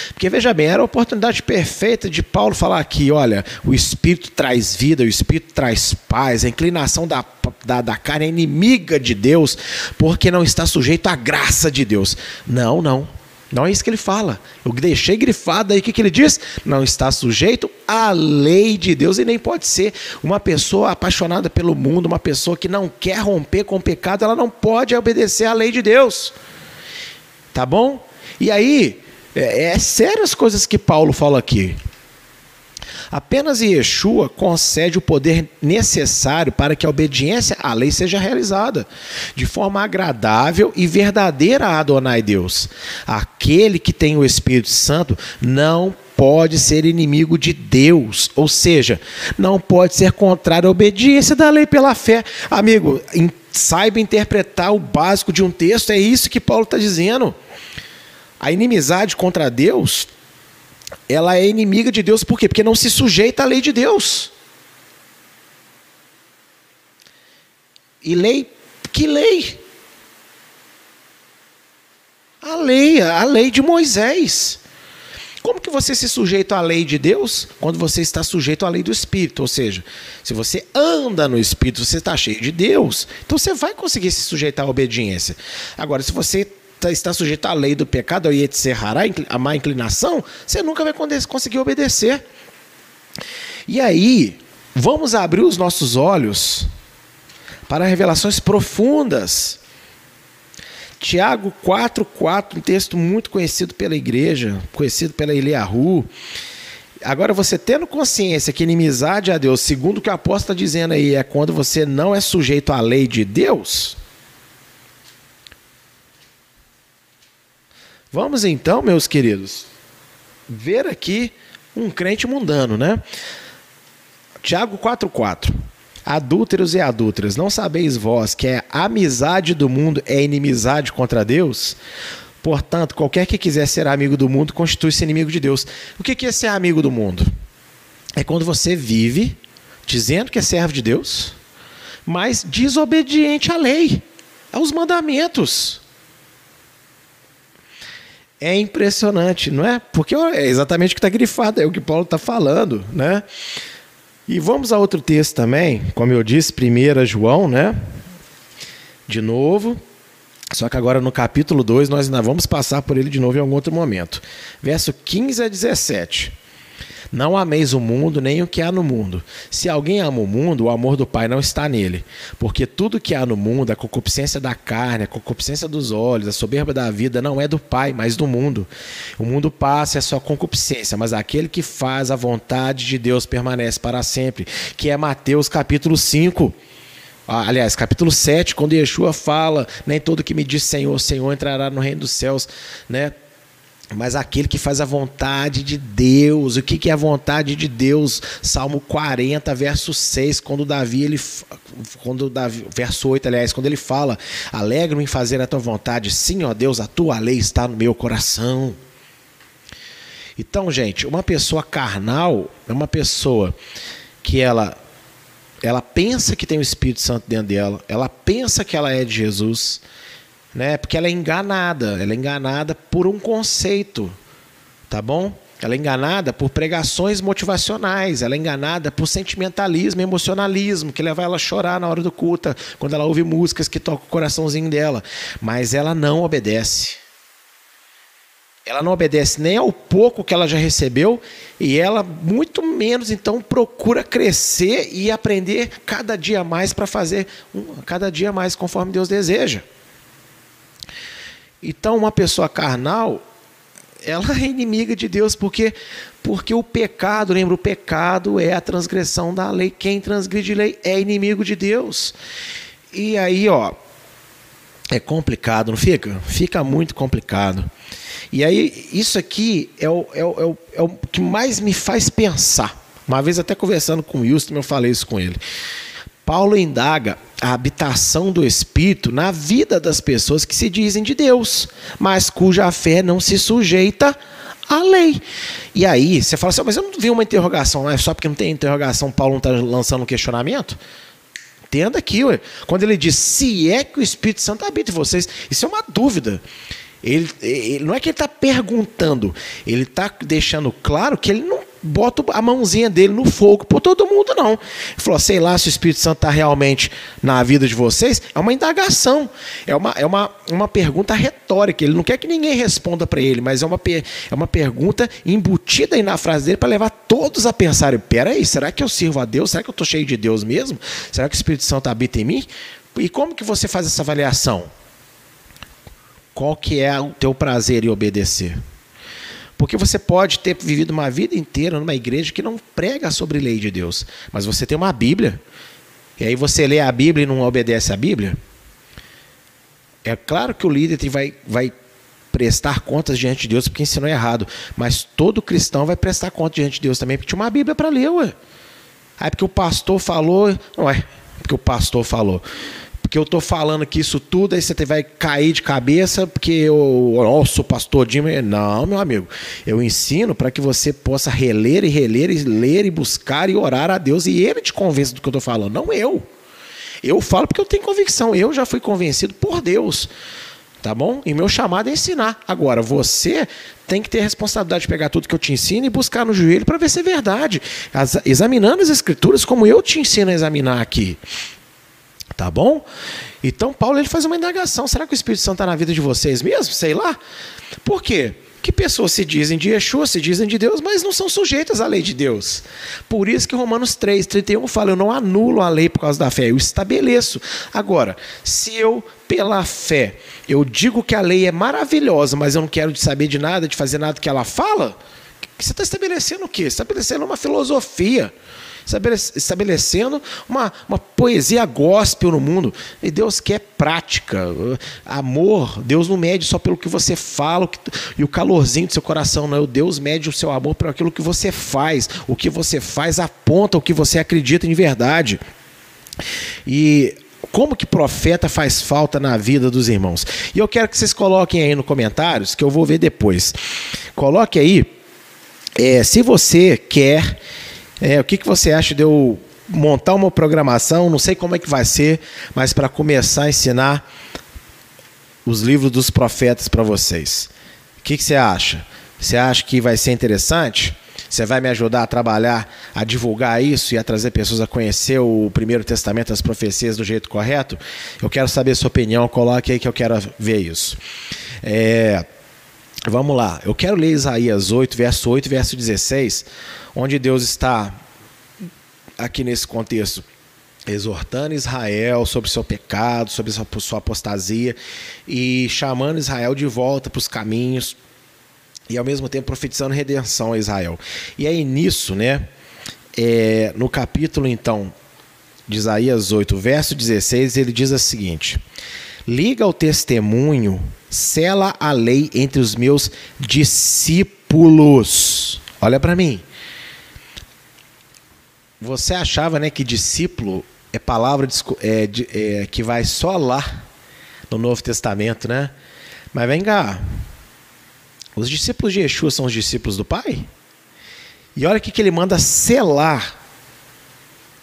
Speaker 1: Porque veja bem, era a oportunidade perfeita de Paulo falar aqui: olha, o Espírito traz vida, o Espírito traz paz, a inclinação da, da, da carne é inimiga de Deus, porque não está sujeito à graça de Deus. Não, não. Não é isso que ele fala. Eu deixei grifado aí o que, que ele diz? Não está sujeito à lei de Deus e nem pode ser. Uma pessoa apaixonada pelo mundo, uma pessoa que não quer romper com o pecado, ela não pode obedecer à lei de Deus. Tá bom? E aí, é, é sério as coisas que Paulo fala aqui. Apenas Yeshua concede o poder necessário para que a obediência à lei seja realizada de forma agradável e verdadeira a Adonai Deus. Aquele que tem o Espírito Santo não pode ser inimigo de Deus, ou seja, não pode ser contrário à obediência da lei pela fé. Amigo, saiba interpretar o básico de um texto, é isso que Paulo está dizendo. A inimizade contra Deus, ela é inimiga de Deus por quê? Porque não se sujeita à lei de Deus. E lei, que lei? A lei, a lei de Moisés. Como que você se sujeita à lei de Deus quando você está sujeito à lei do Espírito? Ou seja, se você anda no Espírito, você está cheio de Deus, então você vai conseguir se sujeitar à obediência. Agora, se você Tá, está sujeito à lei do pecado, a má inclinação, você nunca vai conseguir obedecer. E aí, vamos abrir os nossos olhos para revelações profundas Tiago 4,4, um texto muito conhecido pela igreja, conhecido pela Eliahu. Agora, você tendo consciência que inimizade a Deus, segundo o que o apóstolo está dizendo aí, é quando você não é sujeito à lei de Deus. Vamos então, meus queridos, ver aqui um crente mundano, né? Tiago 4,4. Adúlteros e adúlteras, não sabeis vós que a amizade do mundo é inimizade contra Deus? Portanto, qualquer que quiser ser amigo do mundo constitui-se inimigo de Deus. O que é ser amigo do mundo? É quando você vive dizendo que é servo de Deus, mas desobediente à lei, aos mandamentos. É impressionante, não é? Porque é exatamente o que está grifado, é o que Paulo está falando, né? E vamos a outro texto também, como eu disse, 1 João, né? De novo. Só que agora no capítulo 2 nós ainda vamos passar por ele de novo em algum outro momento. Verso 15 a 17. Não ameis o mundo nem o que há no mundo. Se alguém ama o mundo, o amor do Pai não está nele. Porque tudo que há no mundo, a concupiscência da carne, a concupiscência dos olhos, a soberba da vida, não é do Pai, mas do mundo. O mundo passa, é só concupiscência, mas aquele que faz a vontade de Deus permanece para sempre. Que é Mateus capítulo 5. Ah, aliás, capítulo 7, quando Yeshua fala, nem todo que me diz Senhor, Senhor entrará no reino dos céus, né? Mas aquele que faz a vontade de Deus. O que, que é a vontade de Deus? Salmo 40, verso 6, quando Davi, ele, quando Davi, verso 8, aliás, quando ele fala: Alegro-me em fazer a tua vontade. Sim, ó Deus, a tua lei está no meu coração. Então, gente, uma pessoa carnal é uma pessoa que ela ela pensa que tem o Espírito Santo dentro dela, ela pensa que ela é de Jesus, né? Porque ela é enganada, ela é enganada por um conceito, tá bom? Ela é enganada por pregações motivacionais, ela é enganada por sentimentalismo, emocionalismo, que leva ela a chorar na hora do culto, quando ela ouve músicas que tocam o coraçãozinho dela, mas ela não obedece. Ela não obedece nem ao pouco que ela já recebeu e ela muito menos então procura crescer e aprender cada dia mais para fazer um, cada dia mais conforme Deus deseja. Então, uma pessoa carnal, ela é inimiga de Deus, porque porque o pecado, lembra, o pecado é a transgressão da lei. Quem transgride lei é inimigo de Deus. E aí, ó, é complicado, não fica? Fica muito complicado. E aí, isso aqui é o, é o, é o, é o que mais me faz pensar. Uma vez, até conversando com o Wilson, eu falei isso com ele. Paulo indaga a habitação do Espírito na vida das pessoas que se dizem de Deus, mas cuja fé não se sujeita à lei. E aí, você fala assim, mas eu não vi uma interrogação, não é só porque não tem interrogação, Paulo não está lançando um questionamento? Entenda aqui, ué. quando ele diz, se é que o Espírito Santo habita em vocês, isso é uma dúvida. Ele, ele não é que ele está perguntando, ele está deixando claro que ele não bota a mãozinha dele no fogo por todo mundo, não. Ele falou, sei lá se o Espírito Santo está realmente na vida de vocês. É uma indagação, é uma, é uma, uma pergunta retórica. Ele não quer que ninguém responda para ele, mas é uma, é uma pergunta embutida aí na frase dele para levar todos a pensarem: peraí, será que eu sirvo a Deus? Será que eu estou cheio de Deus mesmo? Será que o Espírito Santo habita em mim? E como que você faz essa avaliação? Qual que é o teu prazer em obedecer? Porque você pode ter vivido uma vida inteira numa igreja que não prega sobre lei de Deus, mas você tem uma Bíblia. E aí você lê a Bíblia e não obedece à Bíblia? É claro que o líder vai, vai prestar contas diante de Deus porque ensinou errado, mas todo cristão vai prestar conta diante de Deus também porque tinha uma Bíblia para ler, ué. Aí porque o pastor falou, não é, porque o pastor falou porque eu estou falando que isso tudo, aí você vai cair de cabeça, porque eu, oh, sou pastor Jim. Não, meu amigo. Eu ensino para que você possa reler e reler, e ler e buscar e orar a Deus, e Ele te convence do que eu estou falando, não eu. Eu falo porque eu tenho convicção, eu já fui convencido por Deus. Tá bom? E meu chamado é ensinar. Agora, você tem que ter a responsabilidade de pegar tudo que eu te ensino e buscar no joelho para ver se é verdade. As, examinando as escrituras como eu te ensino a examinar aqui. Tá bom? Então Paulo ele faz uma indagação. Será que o Espírito Santo está na vida de vocês mesmo? Sei lá. Por quê? que pessoas se dizem de Yeshua, se dizem de Deus, mas não são sujeitas à lei de Deus. Por isso que Romanos 3, 31 fala: eu não anulo a lei por causa da fé, eu estabeleço. Agora, se eu, pela fé, eu digo que a lei é maravilhosa, mas eu não quero saber de nada, de fazer nada que ela fala, você está estabelecendo o quê? Estabelecendo uma filosofia estabelecendo uma, uma poesia gospel no mundo. E Deus quer prática, amor. Deus não mede só pelo que você fala e o calorzinho do seu coração, não. Deus mede o seu amor por aquilo que você faz. O que você faz aponta o que você acredita em verdade. E como que profeta faz falta na vida dos irmãos? E eu quero que vocês coloquem aí no comentários, que eu vou ver depois. Coloque aí, é, se você quer é, o que, que você acha de eu montar uma programação? Não sei como é que vai ser, mas para começar a ensinar os livros dos profetas para vocês. O que, que você acha? Você acha que vai ser interessante? Você vai me ajudar a trabalhar, a divulgar isso e a trazer pessoas a conhecer o Primeiro Testamento, as profecias do jeito correto? Eu quero saber sua opinião, coloque aí que eu quero ver isso. É, vamos lá, eu quero ler Isaías 8, verso 8 verso 16 onde Deus está, aqui nesse contexto, exortando Israel sobre seu pecado, sobre sua apostasia e chamando Israel de volta para os caminhos e ao mesmo tempo profetizando redenção a Israel. E aí nisso, né, é, no capítulo então de Isaías 8, verso 16, ele diz o seguinte: Liga o testemunho, sela a lei entre os meus discípulos. Olha para mim. Você achava né, que discípulo é palavra de, é, de, é, que vai só lá no Novo Testamento, né? Mas vem cá. Os discípulos de Yeshua são os discípulos do Pai? E olha o que ele manda selar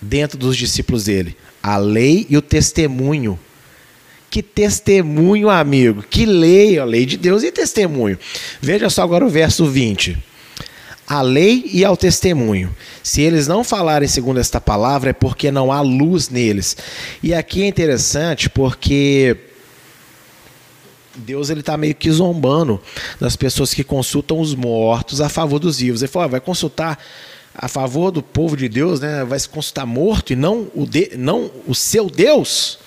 Speaker 1: dentro dos discípulos dele: a lei e o testemunho. Que testemunho, amigo. Que lei, a lei de Deus e testemunho. Veja só agora o verso 20 à lei e ao testemunho. Se eles não falarem segundo esta palavra, é porque não há luz neles. E aqui é interessante porque Deus ele está meio que zombando das pessoas que consultam os mortos a favor dos vivos. Ele falou: ah, vai consultar a favor do povo de Deus, né? vai se consultar morto e não o, de, não o seu Deus.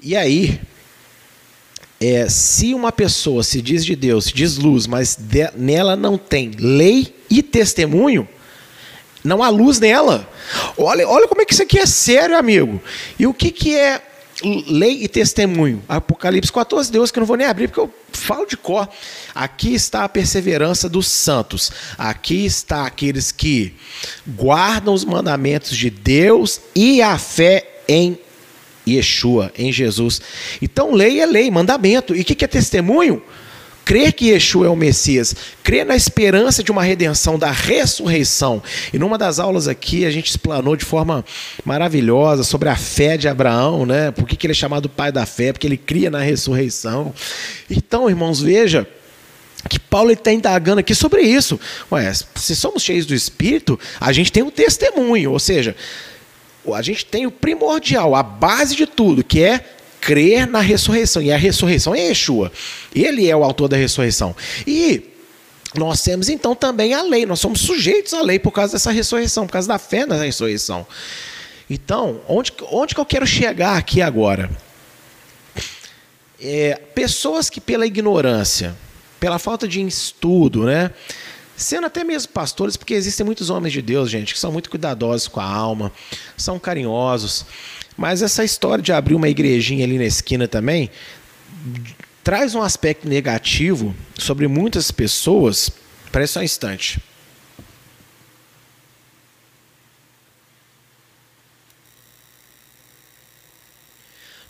Speaker 1: E aí, é, se uma pessoa se diz de Deus, se diz luz, mas de, nela não tem lei e testemunho, não há luz nela. Olha, olha como é que isso aqui é sério, amigo. E o que, que é lei e testemunho? Apocalipse 14, Deus, que eu não vou nem abrir, porque eu falo de cor. Aqui está a perseverança dos santos. Aqui está aqueles que guardam os mandamentos de Deus e a fé em Yeshua, em Jesus. Então, lei é lei, mandamento. E o que, que é testemunho? Crer que Yeshua é o Messias, crer na esperança de uma redenção, da ressurreição. E numa das aulas aqui, a gente explanou de forma maravilhosa sobre a fé de Abraão, né? Por que, que ele é chamado pai da fé? Porque ele cria na ressurreição. Então, irmãos, veja que Paulo está indagando aqui sobre isso. Ué, se somos cheios do Espírito, a gente tem um testemunho, ou seja, a gente tem o primordial, a base de tudo, que é crer na ressurreição. E a ressurreição é Yeshua. Ele é o autor da ressurreição. E nós temos então também a lei, nós somos sujeitos à lei por causa dessa ressurreição, por causa da fé na ressurreição. Então, onde, onde que eu quero chegar aqui agora? É, pessoas que pela ignorância, pela falta de estudo, né? Sendo até mesmo pastores, porque existem muitos homens de Deus, gente, que são muito cuidadosos com a alma, são carinhosos. Mas essa história de abrir uma igrejinha ali na esquina também traz um aspecto negativo sobre muitas pessoas. Presta um instante.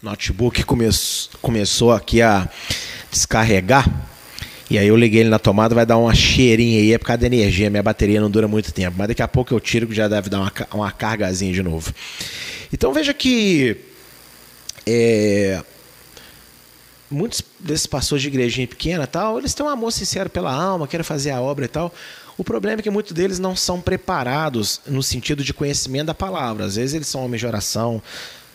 Speaker 1: Notebook come começou aqui a descarregar. E aí eu liguei ele na tomada, vai dar uma cheirinha aí, é por causa da energia, minha bateria não dura muito tempo. Mas daqui a pouco eu tiro que já deve dar uma, uma cargazinha de novo. Então veja que é, muitos desses pastores de igrejinha pequena tal, eles têm um amor sincero pela alma, querem fazer a obra e tal. O problema é que muitos deles não são preparados no sentido de conhecimento da palavra. Às vezes eles são homens de oração,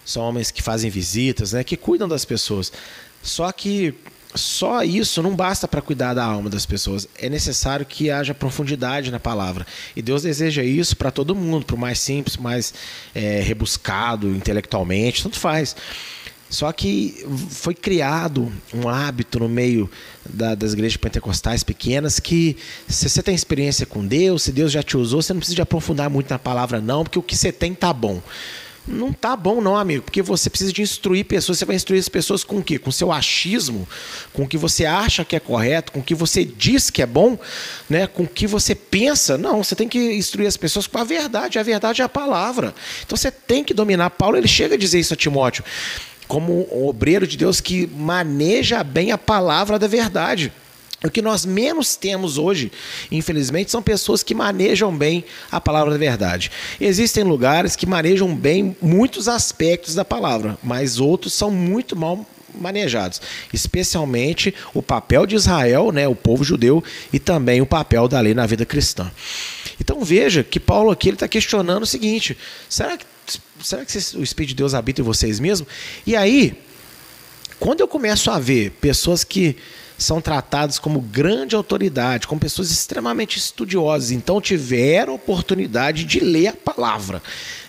Speaker 1: são homens que fazem visitas, né, que cuidam das pessoas. Só que só isso não basta para cuidar da alma das pessoas. É necessário que haja profundidade na palavra. E Deus deseja isso para todo mundo, para o mais simples, mais é, rebuscado intelectualmente, tanto faz. Só que foi criado um hábito no meio da, das igrejas pentecostais pequenas que se você tem experiência com Deus, se Deus já te usou, você não precisa aprofundar muito na palavra não, porque o que você tem tá bom. Não tá bom não, amigo, porque você precisa de instruir pessoas. Você vai instruir as pessoas com o quê? Com seu achismo, com o que você acha que é correto, com o que você diz que é bom, né? com o que você pensa. Não, você tem que instruir as pessoas com a verdade. A verdade é a palavra. Então você tem que dominar. Paulo ele chega a dizer isso a Timóteo como um obreiro de Deus que maneja bem a palavra da verdade. O que nós menos temos hoje, infelizmente, são pessoas que manejam bem a palavra da verdade. Existem lugares que manejam bem muitos aspectos da palavra, mas outros são muito mal manejados, especialmente o papel de Israel, né, o povo judeu, e também o papel da lei na vida cristã. Então veja que Paulo aqui está questionando o seguinte: será que será que o Espírito de Deus habita em vocês mesmo? E aí, quando eu começo a ver pessoas que são tratadas como grande autoridade, como pessoas extremamente estudiosas, então tiveram oportunidade de ler a palavra,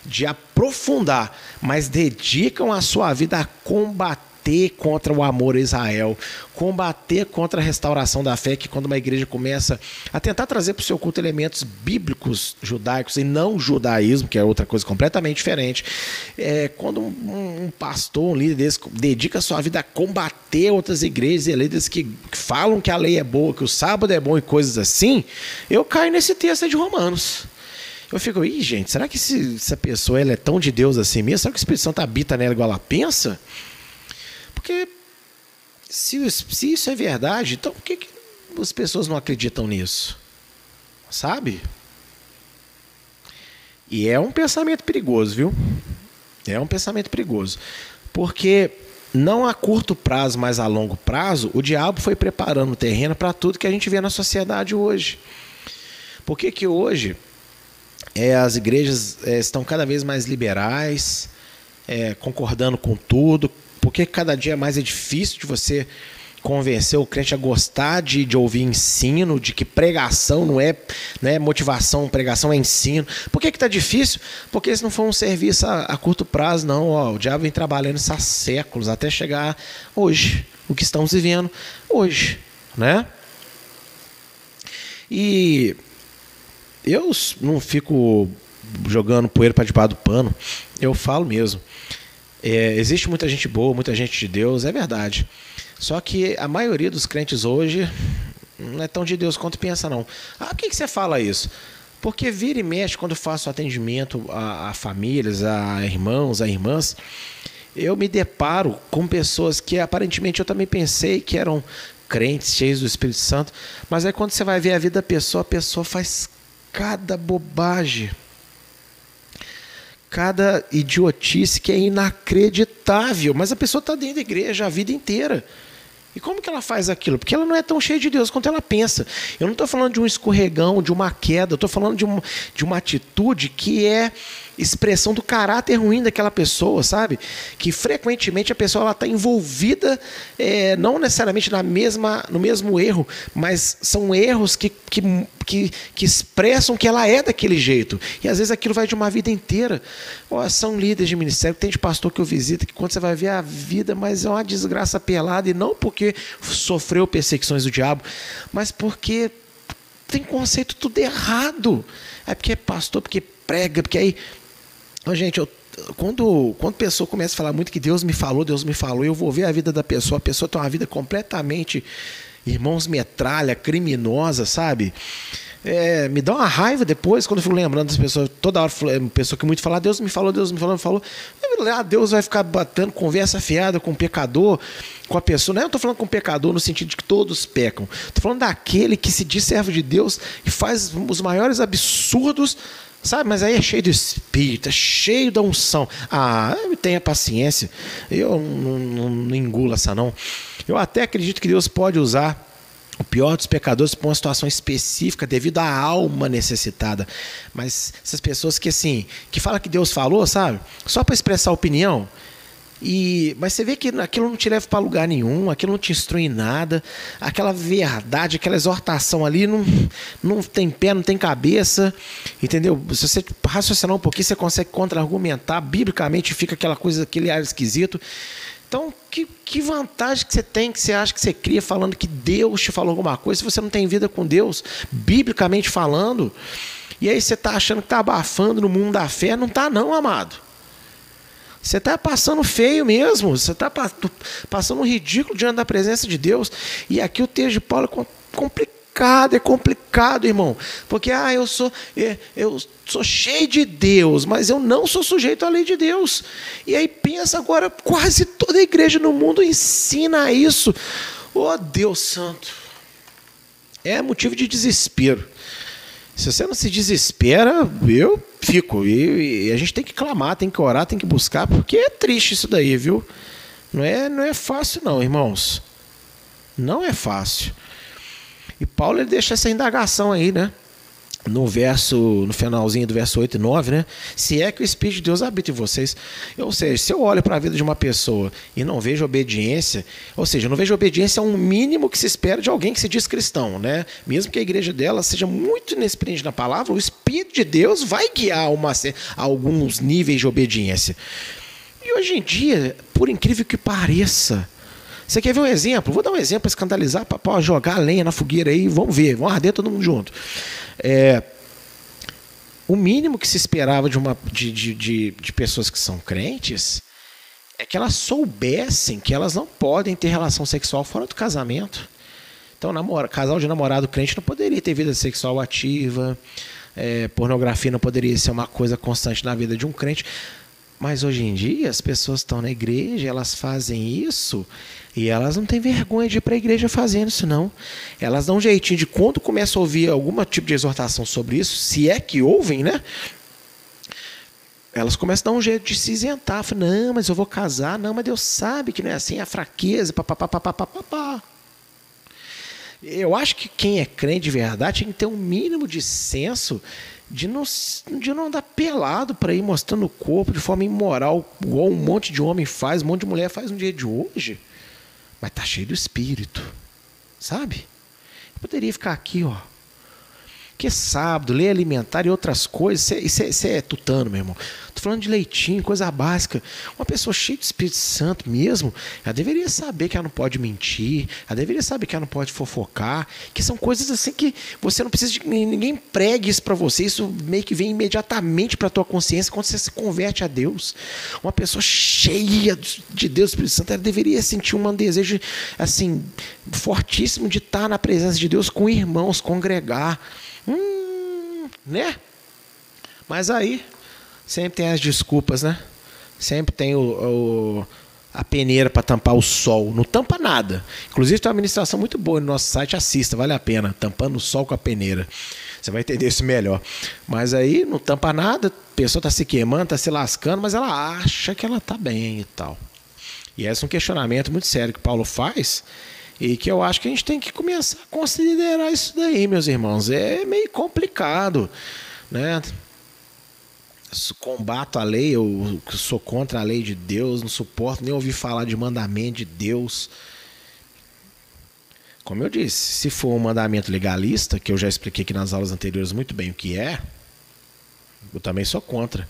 Speaker 1: de aprofundar, mas dedicam a sua vida a combater combater contra o amor a Israel, combater contra a restauração da fé, que quando uma igreja começa a tentar trazer para o seu culto elementos bíblicos judaicos e não judaísmo, que é outra coisa completamente diferente, é, quando um, um pastor, um líder desse, dedica sua vida a combater outras igrejas e líderes que, falam que a lei é boa, que o sábado é bom e coisas assim, eu caio nesse texto de Romanos. Eu fico, ih, gente, será que essa pessoa ela é tão de Deus assim mesmo? Será que o Espírito Santo habita nela igual ela pensa? Porque se, se isso é verdade, então por que, que as pessoas não acreditam nisso? Sabe? E é um pensamento perigoso, viu? É um pensamento perigoso. Porque não a curto prazo, mas a longo prazo, o diabo foi preparando o terreno para tudo que a gente vê na sociedade hoje. Por que, que hoje é, as igrejas é, estão cada vez mais liberais, é, concordando com tudo, porque cada dia mais é difícil de você convencer o crente a gostar de, de ouvir ensino, de que pregação não é né, motivação, pregação é ensino. Por que está difícil? Porque isso não foi um serviço a, a curto prazo, não. Ó, o diabo vem trabalhando isso há séculos, até chegar hoje, o que estamos vivendo hoje. Né? E eu não fico jogando poeira para debaixo do pano, eu falo mesmo. É, existe muita gente boa, muita gente de Deus, é verdade. Só que a maioria dos crentes hoje não é tão de Deus quanto pensa, não. Ah, por que, que você fala isso? Porque vira e mexe quando faço atendimento a, a famílias, a irmãos, a irmãs, eu me deparo com pessoas que aparentemente eu também pensei que eram crentes, cheios do Espírito Santo, mas aí quando você vai ver a vida da pessoa, a pessoa faz cada bobagem cada idiotice que é inacreditável, mas a pessoa está dentro da igreja a vida inteira. E como que ela faz aquilo? Porque ela não é tão cheia de Deus quanto ela pensa. Eu não estou falando de um escorregão, de uma queda, eu estou falando de uma, de uma atitude que é expressão do caráter ruim daquela pessoa, sabe? Que frequentemente a pessoa está envolvida, é, não necessariamente na mesma, no mesmo erro, mas são erros que, que, que, que, expressam que ela é daquele jeito. E às vezes aquilo vai de uma vida inteira. Oh, são líderes de ministério, tem de pastor que eu visito, que quando você vai ver a vida, mas é uma desgraça pelada, e não porque sofreu perseguições do diabo, mas porque tem conceito tudo errado. É porque é pastor, porque prega, porque aí gente, eu, quando, quando a pessoa começa a falar muito que Deus me falou, Deus me falou, eu vou ver a vida da pessoa, a pessoa tem uma vida completamente, irmãos, metralha, criminosa, sabe? É, me dá uma raiva depois quando eu fico lembrando das pessoas, toda hora, pessoa que muito fala, Deus me falou, Deus me falou, me falou. Ah, Deus vai ficar batendo conversa fiada com o pecador, com a pessoa. Não, é eu estou falando com o pecador no sentido de que todos pecam. Estou falando daquele que se diz servo de Deus e faz os maiores absurdos Sabe, mas aí é cheio do espírito, é cheio da unção. Ah, tenha paciência. Eu não, não, não engulo essa não. Eu até acredito que Deus pode usar o pior dos pecadores para uma situação específica devido à alma necessitada. Mas essas pessoas que assim, que falam que Deus falou, sabe? Só para expressar opinião, E, mas você vê que aquilo não te leva para lugar nenhum, aquilo não te instrui em nada, aquela verdade, aquela exortação ali não, não tem pé, não tem cabeça, entendeu? Se você raciocinar um pouquinho, você consegue contra-argumentar, biblicamente fica aquela coisa, aquele ar esquisito. Então, que, que vantagem que você tem, que você acha que você cria falando que Deus te falou alguma coisa, se você não tem vida com Deus, biblicamente falando, e aí você está achando que está abafando no mundo da fé, não está não, amado. Você está passando feio mesmo, você está passando um ridículo diante da presença de Deus. E aqui o texto de Paulo é complicado, é complicado, irmão. Porque ah, eu sou é, eu sou cheio de Deus, mas eu não sou sujeito à lei de Deus. E aí pensa agora, quase toda igreja no mundo ensina isso. Oh, Deus santo. É motivo de desespero. Se você não se desespera, eu fico. E, e, a gente tem que clamar, tem que orar, tem que buscar, porque é triste isso daí, viu? Não é, não é fácil, não, irmãos. Não é fácil. E Paulo ele deixa essa indagação aí, né? No verso, no finalzinho do verso 8 e 9, né? Se é que o Espírito de Deus habita em vocês. Ou seja, se eu olho para a vida de uma pessoa e não vejo obediência, ou seja, eu não vejo obediência é um mínimo que se espera de alguém que se diz cristão, né? Mesmo que a igreja dela seja muito inexperiente na palavra, o Espírito de Deus vai guiar uma, alguns níveis de obediência. E hoje em dia, por incrível que pareça, você quer ver um exemplo? Vou dar um exemplo para escandalizar, para jogar lenha na fogueira aí, vamos ver, vamos arder todo mundo junto. É, o mínimo que se esperava de, uma, de, de, de, de pessoas que são crentes é que elas soubessem que elas não podem ter relação sexual fora do casamento. Então, namora, casal de namorado crente não poderia ter vida sexual ativa, é, pornografia não poderia ser uma coisa constante na vida de um crente. Mas hoje em dia as pessoas estão na igreja, elas fazem isso e elas não têm vergonha de ir para a igreja fazendo isso, não. Elas dão um jeitinho de quando começam a ouvir algum tipo de exortação sobre isso, se é que ouvem, né? Elas começam a dar um jeito de se isentar. Falam, não, mas eu vou casar. Não, mas Deus sabe que não é assim, é a fraqueza, papapá, papapá. Eu acho que quem é crente de verdade tem que ter um mínimo de senso de não, de não andar pelado para ir mostrando o corpo de forma imoral, igual um monte de homem faz, um monte de mulher faz no dia de hoje. Mas tá cheio do espírito, sabe? Eu poderia ficar aqui, ó, que é sábado, lei alimentar e outras coisas, isso é, isso é, tutano, meu irmão. Estou falando de leitinho, coisa básica. Uma pessoa cheia de Espírito Santo mesmo, ela deveria saber que ela não pode mentir, ela deveria saber que ela não pode fofocar, que são coisas assim que você não precisa de ninguém pregue isso para você, isso meio que vem imediatamente para tua consciência quando você se converte a Deus. Uma pessoa cheia de Deus, Espírito Santo, ela deveria sentir um desejo assim fortíssimo de estar na presença de Deus com irmãos, congregar. Hum, né? Mas aí sempre tem as desculpas, né? Sempre tem o, o a peneira para tampar o sol. Não tampa nada. Inclusive tem uma administração muito boa no nosso site, assista, vale a pena. Tampando o sol com a peneira. Você vai entender isso melhor. Mas aí não tampa nada, a pessoa está se queimando, está se lascando, mas ela acha que ela está bem e tal. E esse é um questionamento muito sério que Paulo faz e que eu acho que a gente tem que começar a considerar isso daí, meus irmãos. É meio complicado, né? Combato a lei, eu sou contra a lei de Deus, não suporto nem ouvir falar de mandamento de Deus. Como eu disse, se for um mandamento legalista, que eu já expliquei aqui nas aulas anteriores muito bem o que é, eu também sou contra.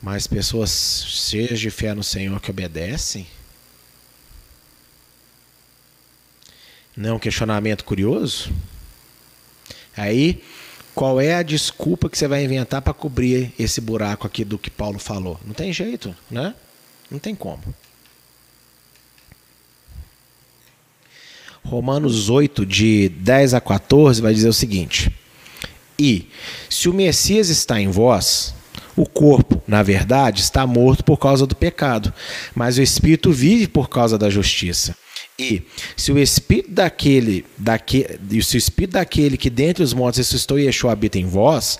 Speaker 1: Mas pessoas cheias de fé no Senhor que obedecem, Não é um questionamento curioso? Aí, qual é a desculpa que você vai inventar para cobrir esse buraco aqui do que Paulo falou? Não tem jeito, né? Não tem como. Romanos 8, de 10 a 14, vai dizer o seguinte: E se o Messias está em vós, o corpo, na verdade, está morto por causa do pecado, mas o espírito vive por causa da justiça. E se o espírito daquele, daquele, se o espírito daquele que dentre os mortos ressuscitou Yeshua habita em vós,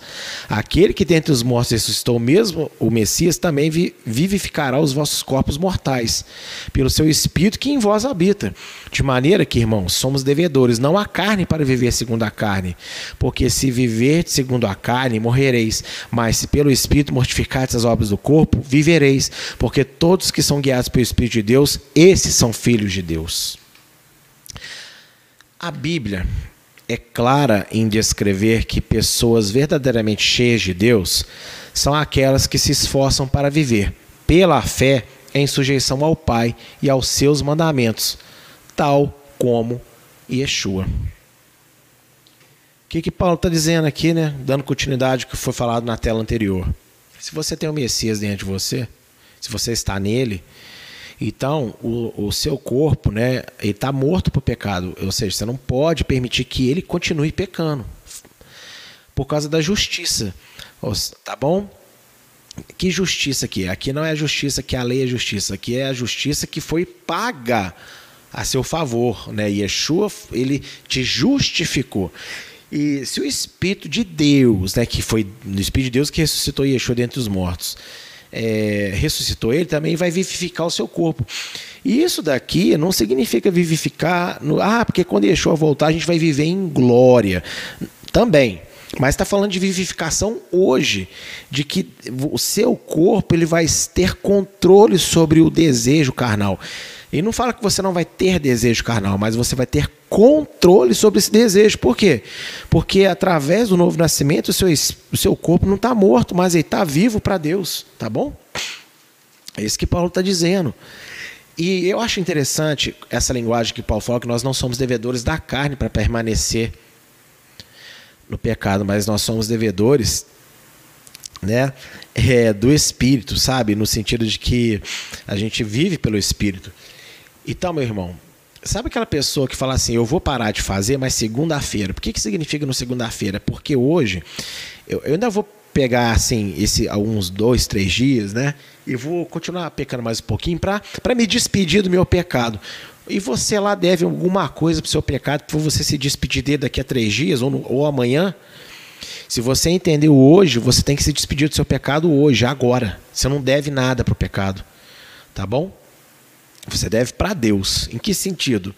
Speaker 1: aquele que dentre os mortos ressuscitou mesmo o Messias também vivificará os vossos corpos mortais, pelo seu espírito que em vós habita. De maneira que, irmãos, somos devedores, não a carne para viver segundo a carne, porque se viver segundo a carne, morrereis, mas se pelo espírito mortificardes as obras do corpo, vivereis, porque todos que são guiados pelo espírito de Deus, esses são filhos de Deus. A Bíblia é clara em descrever que pessoas verdadeiramente cheias de Deus são aquelas que se esforçam para viver pela fé em sujeição ao Pai e aos seus mandamentos, tal como Yeshua. O que, que Paulo está dizendo aqui, né? dando continuidade ao que foi falado na tela anterior. Se você tem o Messias dentro de você, se você está nele, então, o, o seu corpo, né, está morto para o pecado. Ou seja, você não pode permitir que ele continue pecando. Por causa da justiça. Tá bom? Que justiça aqui? Aqui não é a justiça que a lei é justiça. Aqui é a justiça que foi paga a seu favor. Né? Yeshua, ele te justificou. E se o Espírito de Deus, né, que foi no Espírito de Deus que ressuscitou Yeshua dentre os mortos, é, ressuscitou ele, também vai vivificar o seu corpo. E isso daqui não significa vivificar, no, ah, porque quando Yeshua voltar a gente vai viver em glória. Também. Mas está falando de vivificação hoje, de que o seu corpo ele vai ter controle sobre o desejo carnal. E não fala que você não vai ter desejo carnal, mas você vai ter controle sobre esse desejo. Por quê? Porque através do novo nascimento, o seu, o seu corpo não está morto, mas ele está vivo para Deus. Tá bom? É isso que Paulo está dizendo. E eu acho interessante essa linguagem que Paulo fala, que nós não somos devedores da carne para permanecer no pecado, mas nós somos devedores né, é, do Espírito, sabe? No sentido de que a gente vive pelo Espírito. Então, meu irmão, sabe aquela pessoa que fala assim, eu vou parar de fazer, mas segunda-feira. Por que, que significa no segunda-feira? Porque hoje eu, eu, ainda vou pegar assim esse alguns dois, três dias, né? E vou continuar pecando mais um pouquinho para me despedir do meu pecado. E você lá deve alguma coisa para o seu pecado para você se despedir dele daqui a três dias ou, no, ou amanhã. Se você entendeu hoje, você tem que se despedir do seu pecado hoje, agora. Você não deve nada para o pecado. Tá bom? Você deve para Deus. Em que sentido?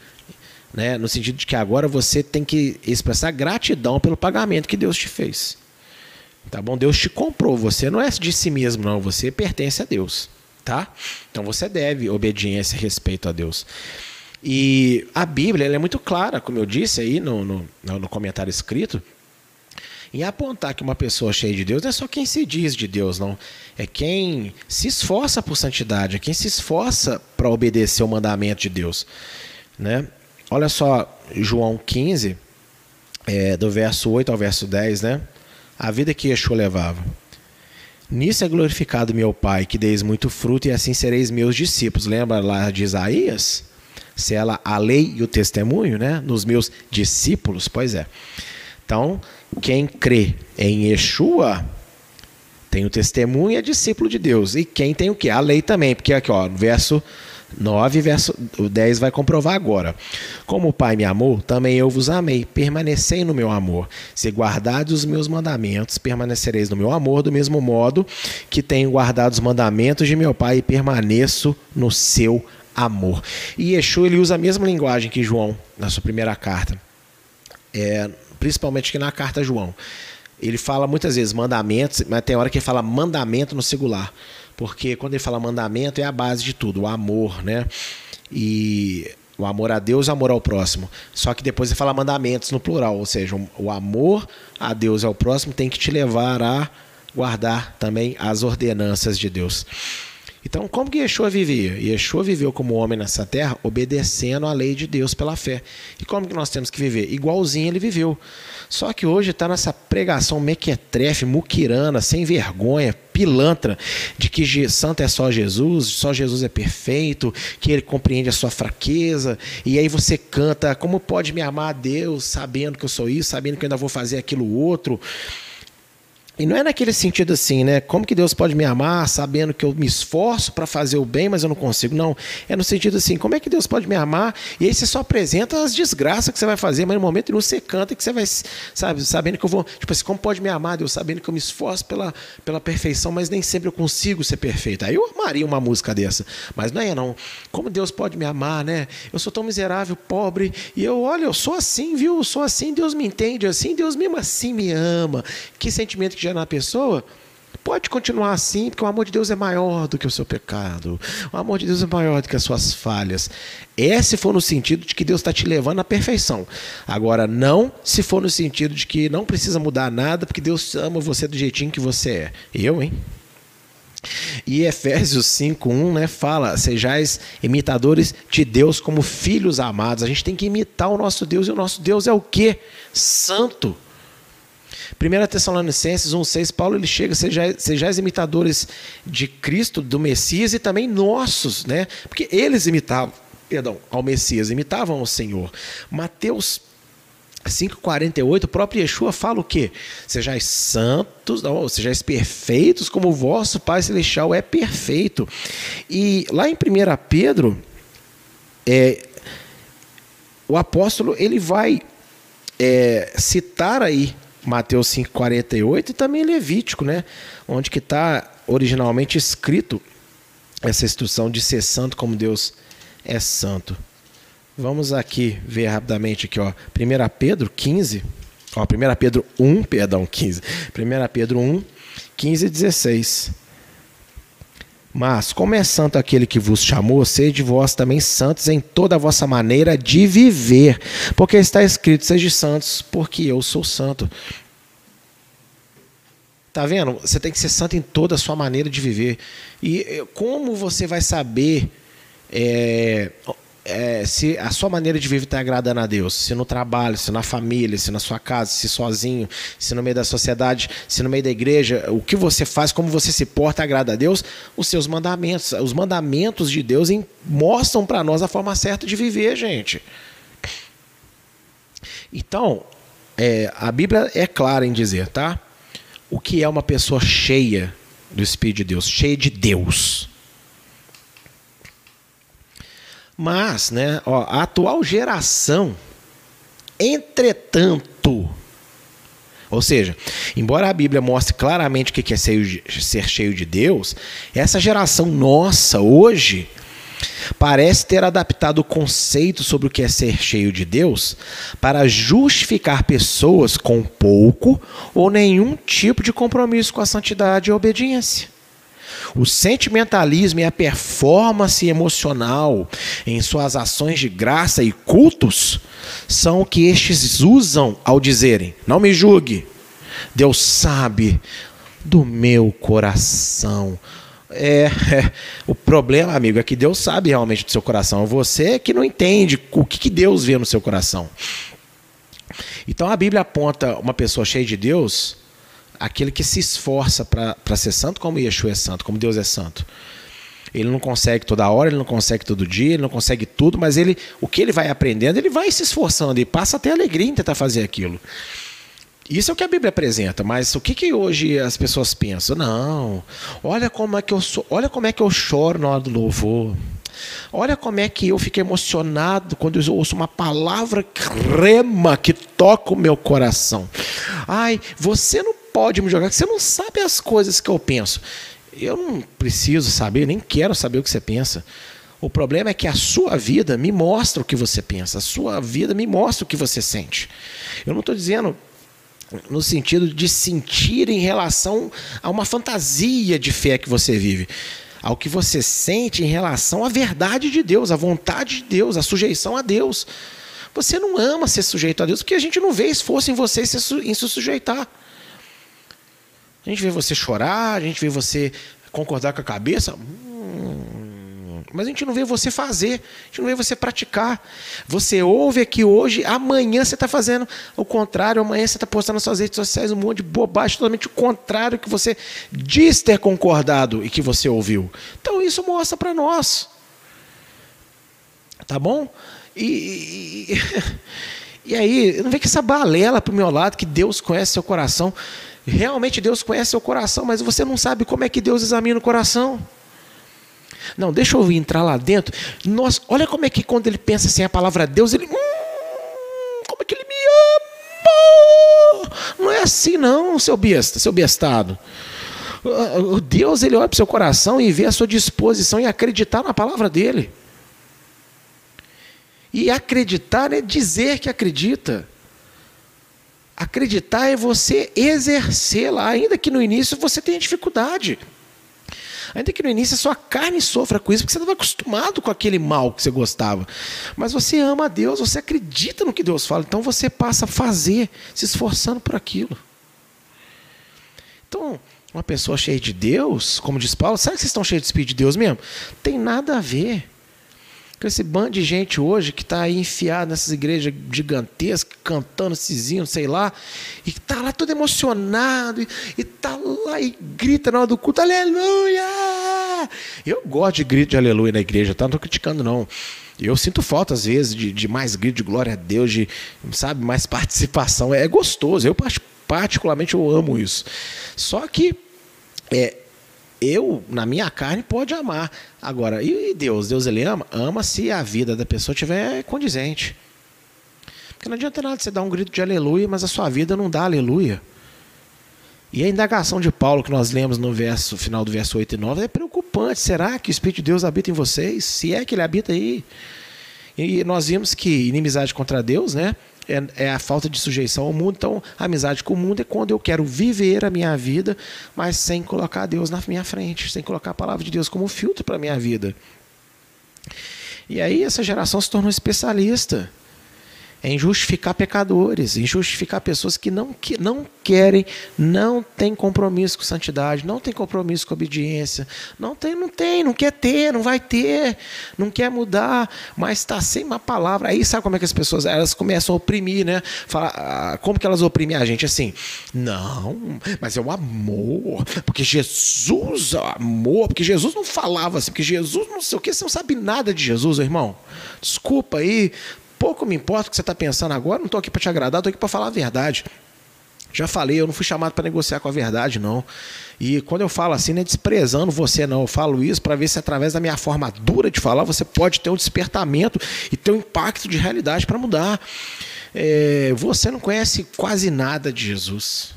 Speaker 1: Né? No sentido de que agora você tem que expressar gratidão pelo pagamento que Deus te fez. Tá bom? Deus te comprou. Você não é de si mesmo, não. Você pertence a Deus. Tá? Então você deve obediência e respeito a Deus. E a Bíblia é muito clara, como eu disse aí no, no, no comentário escrito, em apontar que uma pessoa cheia de Deus não é só quem se diz de Deus, não. É quem se esforça por santidade, é quem se esforça para obedecer o mandamento de Deus. Né? Olha só, João 15, é, do verso 8 ao verso 10, né? A vida que Yeshua levava. Nisso é glorificado meu Pai, que deis muito fruto, e assim sereis meus discípulos. Lembra lá de Isaías? Se ela a lei e o testemunho, né? Nos meus discípulos, pois é. Então, quem crê em Yeshua tem o testemunho e é discípulo de Deus. E quem tem o que? A lei também, porque aqui, ó, verso 9, verso 10 vai comprovar agora. Como o Pai me amou, também eu vos amei. Permanecei no meu amor. Se guardados os meus mandamentos, permanecereis no meu amor, do mesmo modo que tenho guardado os mandamentos de meu Pai e permaneço no seu amor. E Yeshua ele usa a mesma linguagem que João na sua primeira carta. É, principalmente aqui na carta João. Ele fala muitas vezes mandamentos, mas tem hora que ele fala mandamento no singular. Porque quando ele fala mandamento é a base de tudo, o amor, né? E o amor a Deus o amor ao próximo. Só que depois ele fala mandamentos no plural, ou seja, o amor a Deus e ao próximo tem que te levar a guardar também as ordenanças de Deus. Então, como que Yeshua vivia? Yeshua viveu como homem nessa terra, obedecendo à lei de Deus pela fé. E como que nós temos que viver? Igualzinho ele viveu. Só que hoje está nessa pregação mequetrefe, muquirana, sem vergonha, pilantra, de que santo é só Jesus, só Jesus é perfeito, que ele compreende a sua fraqueza, e aí você canta, como pode me amar a Deus, sabendo que eu sou isso, sabendo que eu ainda vou fazer aquilo outro. E não é naquele sentido assim, né? Como que Deus pode me amar sabendo que eu me esforço para fazer o bem, mas eu não consigo? Não. É no sentido assim, como é que Deus pode me amar? E aí você só apresenta as desgraças que você vai fazer, mas no momento nenhum você canta que você vai, sabe, sabendo que eu vou. Tipo assim, como pode me amar, Deus, sabendo que eu me esforço pela, pela perfeição, mas nem sempre eu consigo ser perfeito. Aí eu amaria uma música dessa. Mas não é, não. Como Deus pode me amar, né? Eu sou tão miserável, pobre, e eu, olha, eu sou assim, viu? Eu sou assim, Deus me entende assim, Deus mesmo assim me ama. Que sentimento que na pessoa, pode continuar assim, porque o amor de Deus é maior do que o seu pecado. O amor de Deus é maior do que as suas falhas. É se for no sentido de que Deus está te levando à perfeição. Agora, não se for no sentido de que não precisa mudar nada, porque Deus ama você do jeitinho que você é. Eu, hein? E Efésios 5:1, né, fala: "Sejais imitadores de Deus como filhos amados". A gente tem que imitar o nosso Deus e o nosso Deus é o quê? Santo. 1 Tessalonicenses 1,6, Paulo ele chega, sejais, sejais imitadores de Cristo, do Messias e também nossos, né? Porque eles imitavam, perdão, ao Messias, imitavam o Senhor. Mateus 5,48, o próprio Yeshua fala o quê? Sejais santos, não, sejais perfeitos como o vosso Pai Celestial é perfeito. E lá em 1 Pedro, é, o apóstolo ele vai é, citar aí Mateus 5,48 e também Levítico, né? Onde que está originalmente escrito essa instrução de ser santo como Deus é santo. Vamos aqui ver rapidamente aqui, ó. 1 Pedro 15, ó, 1 Pedro 1, perdão, 15. 1 Pedro 1, 15 e 16. Mas, como é santo aquele que vos chamou, sede vós também santos em toda a vossa maneira de viver, porque está escrito: sede santos, porque eu sou santo. Tá vendo? Você tem que ser santo em toda a sua maneira de viver. E eh, como você vai saber é, é, se a sua maneira de viver está agradando a Deus, se no trabalho, se na família, se na sua casa, se sozinho, se no meio da sociedade, se no meio da igreja, o que você faz, como você se porta agrada a Deus, os seus mandamentos, os mandamentos de Deus mostram para nós a forma certa de viver, gente. Então, é, a Bíblia é clara em dizer, tá? O que é uma pessoa cheia do Espírito de Deus, cheia de Deus. Mas, né, ó, a atual geração, entretanto, ou seja, embora a Bíblia mostre claramente o que é ser cheio de Deus, essa geração nossa hoje parece ter adaptado o conceito sobre o que é ser cheio de Deus para justificar pessoas com pouco ou nenhum tipo de compromisso com a santidade e a obediência. O sentimentalismo e a performance emocional em suas ações de graça e cultos são o que estes usam ao dizerem: Não me julgue, Deus sabe do meu coração. É, é, o problema, amigo, é que Deus sabe realmente do seu coração. Você que não entende o que, que Deus vê no seu coração. Então a Bíblia aponta uma pessoa cheia de Deus aquele que se esforça para ser santo como Yeshua é santo, como Deus é santo. Ele não consegue toda hora, ele não consegue todo dia, ele não consegue tudo, mas ele, o que ele vai aprendendo, ele vai se esforçando e passa até alegria em tentar fazer aquilo. Isso é o que a Bíblia apresenta, mas o que, que hoje as pessoas pensam? Não, olha como é que eu sou, olha como é que eu choro na hora do louvor. Olha como é que eu fico emocionado quando eu ouço uma palavra crema que toca o meu coração. Ai, você não pode me jogar, você não sabe as coisas que eu penso. Eu não preciso saber, nem quero saber o que você pensa. O problema é que a sua vida me mostra o que você pensa, a sua vida me mostra o que você sente. Eu não estou dizendo no sentido de sentir em relação a uma fantasia de fé que você vive, ao que você sente em relação à verdade de Deus, à vontade de Deus, à sujeição a Deus. Você não ama ser sujeito a Deus porque a gente não vê esforço em você em se sujeitar. A gente vê você chorar, a gente vê você concordar com a cabeça, hum, mas a gente não vê você fazer, a gente não vê você praticar. Você ouve aqui hoje, amanhã você está fazendo o contrário, amanhã você está postando nas suas redes sociais um monte de bobagem, totalmente o contrário que você diz ter concordado e que você ouviu. Então isso mostra para nós. Tá bom? E, e, E aí, não vem com essa balela pro meu lado que Deus conhece seu coração. Realmente Deus conhece seu coração, mas você não sabe como é que Deus examina o coração. Não, deixa eu entrar lá dentro. Nossa, olha como é que quando ele pensa assim a palavra Deus, ele. Hum, como é que ele me ama? Não é assim, não, seu besta, seu bestado. Deus, ele olha para o seu coração e vê a sua disposição em acreditar na palavra dele. E acreditar é dizer que acredita. Acreditar é você exercê-la, ainda que no início você tenha dificuldade. Ainda que no início a sua carne sofra com isso, porque você estava acostumado com aquele mal que você gostava. Mas você ama a Deus, você acredita no que Deus fala, então você passa a fazer, se esforçando por aquilo. Então, uma pessoa cheia de Deus, como diz Paulo, sabe que vocês estão cheios de Espírito de Deus mesmo? Tem nada a ver com esse bando de gente hoje que está aí enfiado nessas igrejas gigantescas, cantando hinos, sei lá, e está lá todo emocionado, e está lá e grita na hora do culto, aleluia! Eu gosto de grito de aleluia na igreja, tá? Não estou criticando, não. Eu sinto falta, às vezes, de, de mais grito de glória a Deus, de, sabe, mais participação. É gostoso. Eu, particularmente, eu amo isso. Só que é, eu, na minha carne, pode amar. Agora, e Deus? Deus ele ama? Ama se a vida da pessoa tiver condizente. Porque não adianta nada você dar um grito de aleluia, mas a sua vida não dá aleluia. E a indagação de Paulo que nós lemos no verso final do verso 8 e 9 é preocupante. Será que o Espírito de Deus habita em vocês? Se é que ele habita aí. E nós vimos que inimizade contra Deus, né? É, é a falta de sujeição ao mundo. Então, a amizade com o mundo é quando eu quero viver a minha vida, mas sem colocar Deus na minha frente, sem colocar a palavra de Deus como filtro para a minha vida. E aí essa geração se tornou especialista em justificar pecadores, em justificar pessoas que não, que não querem, não têm compromisso com santidade, não têm compromisso com obediência, não tem, não tem, não quer ter, não vai ter, não quer mudar, mas está sem uma palavra. Aí sabe como é que as pessoas elas começam a oprimir, né? Fala, ah, como que elas oprimem a gente assim? Não, mas é o amor, porque Jesus amor, porque Jesus não falava assim, porque Jesus não sei o que, você não sabe nada de Jesus, irmão. Desculpa aí, Pouco me importa o que você está pensando agora, não estou aqui para te agradar, estou aqui para falar a verdade. Já falei, eu não fui chamado para negociar com a verdade, não. E quando eu falo assim, não é desprezando você, não. Eu falo isso para ver se através da minha forma dura de falar você pode ter um despertamento e ter um impacto de realidade para mudar. É, você não conhece quase nada de Jesus.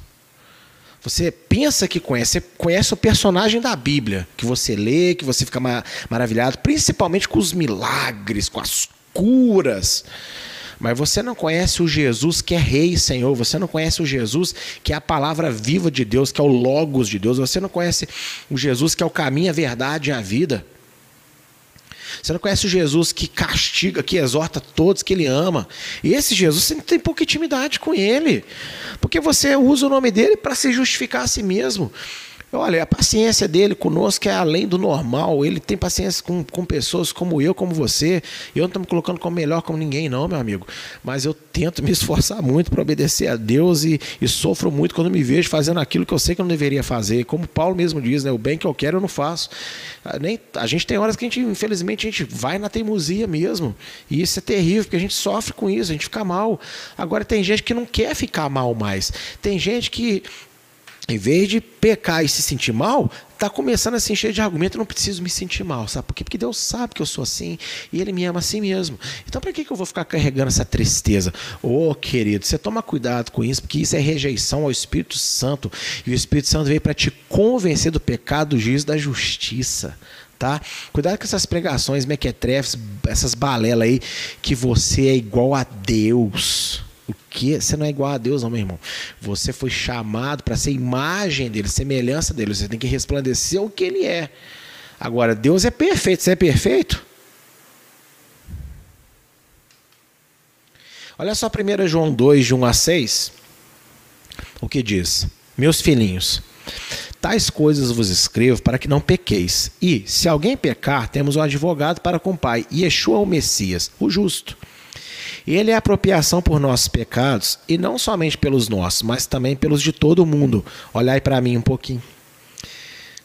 Speaker 1: Você pensa que conhece, você conhece o personagem da Bíblia, que você lê, que você fica maravilhado, principalmente com os milagres, com as curas. Mas você não conhece o Jesus que é Rei Senhor, você não conhece o Jesus que é a palavra viva de Deus, que é o Logos de Deus, você não conhece o Jesus que é o caminho, a verdade e a vida. Você não conhece o Jesus que castiga, que exorta todos, que ele ama. E esse Jesus você tem pouca intimidade com ele, porque você usa o nome dele para se justificar a si mesmo. Olha, a paciência dele conosco é além do normal. Ele tem paciência com, com pessoas como eu, como você. Eu não estou me colocando como melhor como ninguém, não, meu amigo. Mas eu tento me esforçar muito para obedecer a Deus e, e, sofro muito quando me vejo fazendo aquilo que eu sei que eu não deveria fazer. Como Paulo mesmo diz, né? O bem que eu quero eu não faço. Ah, nem, a gente tem horas que a gente, infelizmente, a gente vai na teimosia mesmo. E isso é terrível, porque a gente sofre com isso, a gente fica mal. Agora tem gente que não quer ficar mal mais. Tem gente que em vez de pecar e se sentir mal, está começando a se encher de argumento, não preciso me sentir mal, sabe por quê? Porque Deus sabe que eu sou assim e Ele me ama assim mesmo. Então, para que, que eu vou ficar carregando essa tristeza? Ô, oh, querido, você toma cuidado com isso, porque isso é rejeição ao Espírito Santo e o Espírito Santo veio para te convencer do pecado, do juízo, da justiça. Tá? Cuidado com essas pregações mequetrefes, essas balelas aí, que você é igual a Deus. O que? Você não é igual a Deus, não, meu irmão. Você foi chamado para ser imagem dele, semelhança dele. Você tem que resplandecer o que ele é. Agora, Deus é perfeito. Você é perfeito? Olha só 1 João 2, de 1 a 6. O que diz? Meus filhinhos, tais coisas vos escrevo para que não pequeis. E, se alguém pecar, temos um advogado para com o Pai, Yeshua o Messias, o justo ele é apropriação por nossos pecados, e não somente pelos nossos, mas também pelos de todo mundo. Olhai para mim um pouquinho.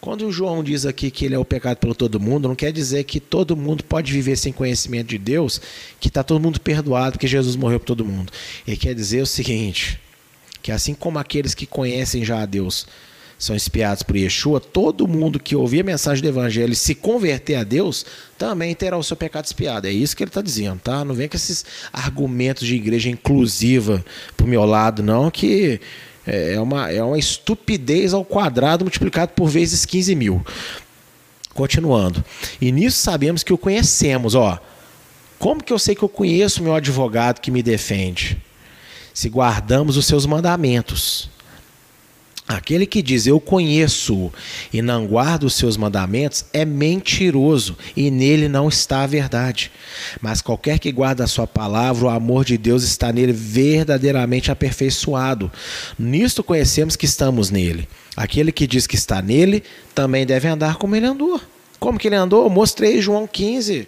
Speaker 1: Quando o João diz aqui que ele é o pecado pelo todo mundo, não quer dizer que todo mundo pode viver sem conhecimento de Deus, que está todo mundo perdoado porque Jesus morreu por todo mundo. Ele quer dizer o seguinte: que assim como aqueles que conhecem já a Deus são espiados por Yeshua, todo mundo que ouvir a mensagem do Evangelho e se converter a Deus também terá o seu pecado espiado. É isso que ele está dizendo, tá? Não vem com esses argumentos de igreja inclusiva para o meu lado, não, que é, é uma, é uma estupidez ao quadrado multiplicado por vezes 15 mil. Continuando. E nisso sabemos que o conhecemos, ó. Como que eu sei que eu conheço meu advogado que me defende? Se guardamos os seus mandamentos. Aquele que diz eu conheço e não guarda os seus mandamentos é mentiroso e nele não está a verdade. Mas qualquer que guarda a sua palavra, o amor de Deus está nele verdadeiramente aperfeiçoado. Nisto conhecemos que estamos nele. Aquele que diz que está nele também deve andar como ele andou. Como que ele andou? Eu mostrei João 15,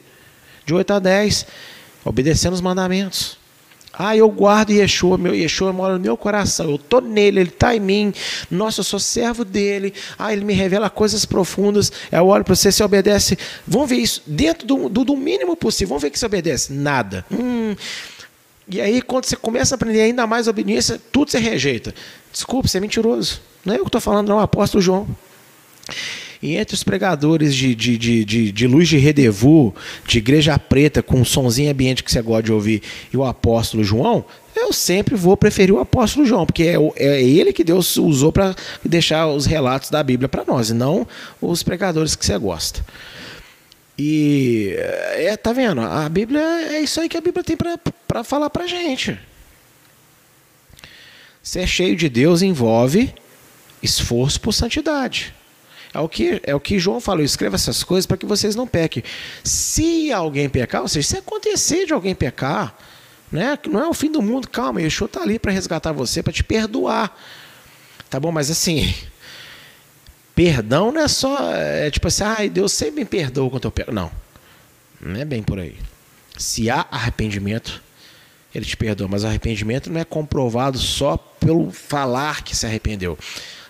Speaker 1: de 8 a 10, obedecendo os mandamentos. Ah, eu guardo Yeshua, meu Yeshua mora no meu coração, eu estou nele, ele está em mim. Nossa, eu sou servo dele. Ah, ele me revela coisas profundas. Eu olho para você, você obedece. Vamos ver isso dentro do, do, do, mínimo possível. Vamos ver que você obedece. Nada. Hum. E aí, quando você começa a aprender ainda mais obediência, tudo você rejeita. Desculpa, você é mentiroso. Não é eu que estou falando, não, é apóstolo João. E entre os pregadores de, de, de, de, de luz de redevu, de igreja preta, com um sonzinho ambiente que você gosta de ouvir, e o apóstolo João, eu sempre vou preferir o apóstolo João, porque é, é ele que Deus usou para deixar os relatos da Bíblia para nós, e não os pregadores que você gosta. E é, tá vendo? A Bíblia é isso aí que a Bíblia tem para falar para gente. Ser cheio de Deus envolve esforço por santidade. É o que, é o que João falou, escreva essas coisas para que vocês não pequem. Se alguém pecar, ou seja, se acontecer de alguém pecar, né, não é o fim do mundo, calma, Yeshua está ali para resgatar você, para te perdoar. Tá bom? Mas assim, perdão não é só, é tipo assim, ai, Deus sempre me perdoa quando eu pego. Não, não é bem por aí. Se há arrependimento, ele te perdoa, mas arrependimento não é comprovado só pelo falar que se arrependeu.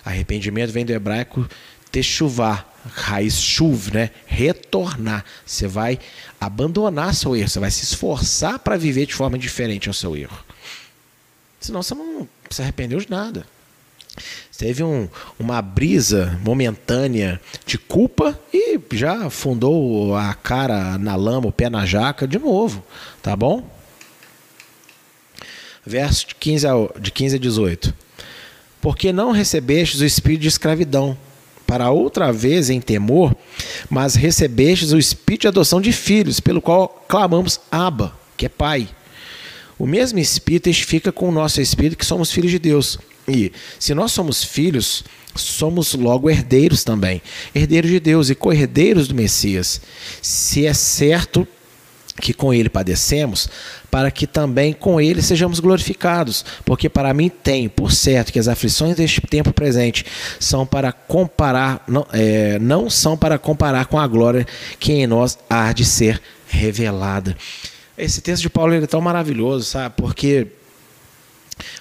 Speaker 1: Arrependimento vem do hebraico techuvá, raiz chuv, né? Retornar. Você vai abandonar seu erro, você vai se esforçar para viver de forma diferente ao seu erro. Senão você não se arrependeu de nada. Teve um, uma brisa momentânea de culpa e já fundou a cara na lama, o pé na jaca de novo, tá bom? Verso de 15 a, de 15 a 18. Porque não recebestes o espírito de escravidão para outra vez em temor, mas recebestes o espírito de adoção de filhos, pelo qual clamamos Abba, que é Pai. O mesmo Espírito testifica com o nosso Espírito que somos filhos de Deus. E se nós somos filhos, somos logo herdeiros também, herdeiros de Deus e co-herdeiros do Messias. Se é certo que com ele padecemos, para que também com ele sejamos glorificados. Porque para mim tem, por certo, que as aflições deste tempo presente são para comparar, não, é, não são para comparar com a glória que em nós há de ser revelada. Esse texto de Paulo é tão maravilhoso, sabe? Porque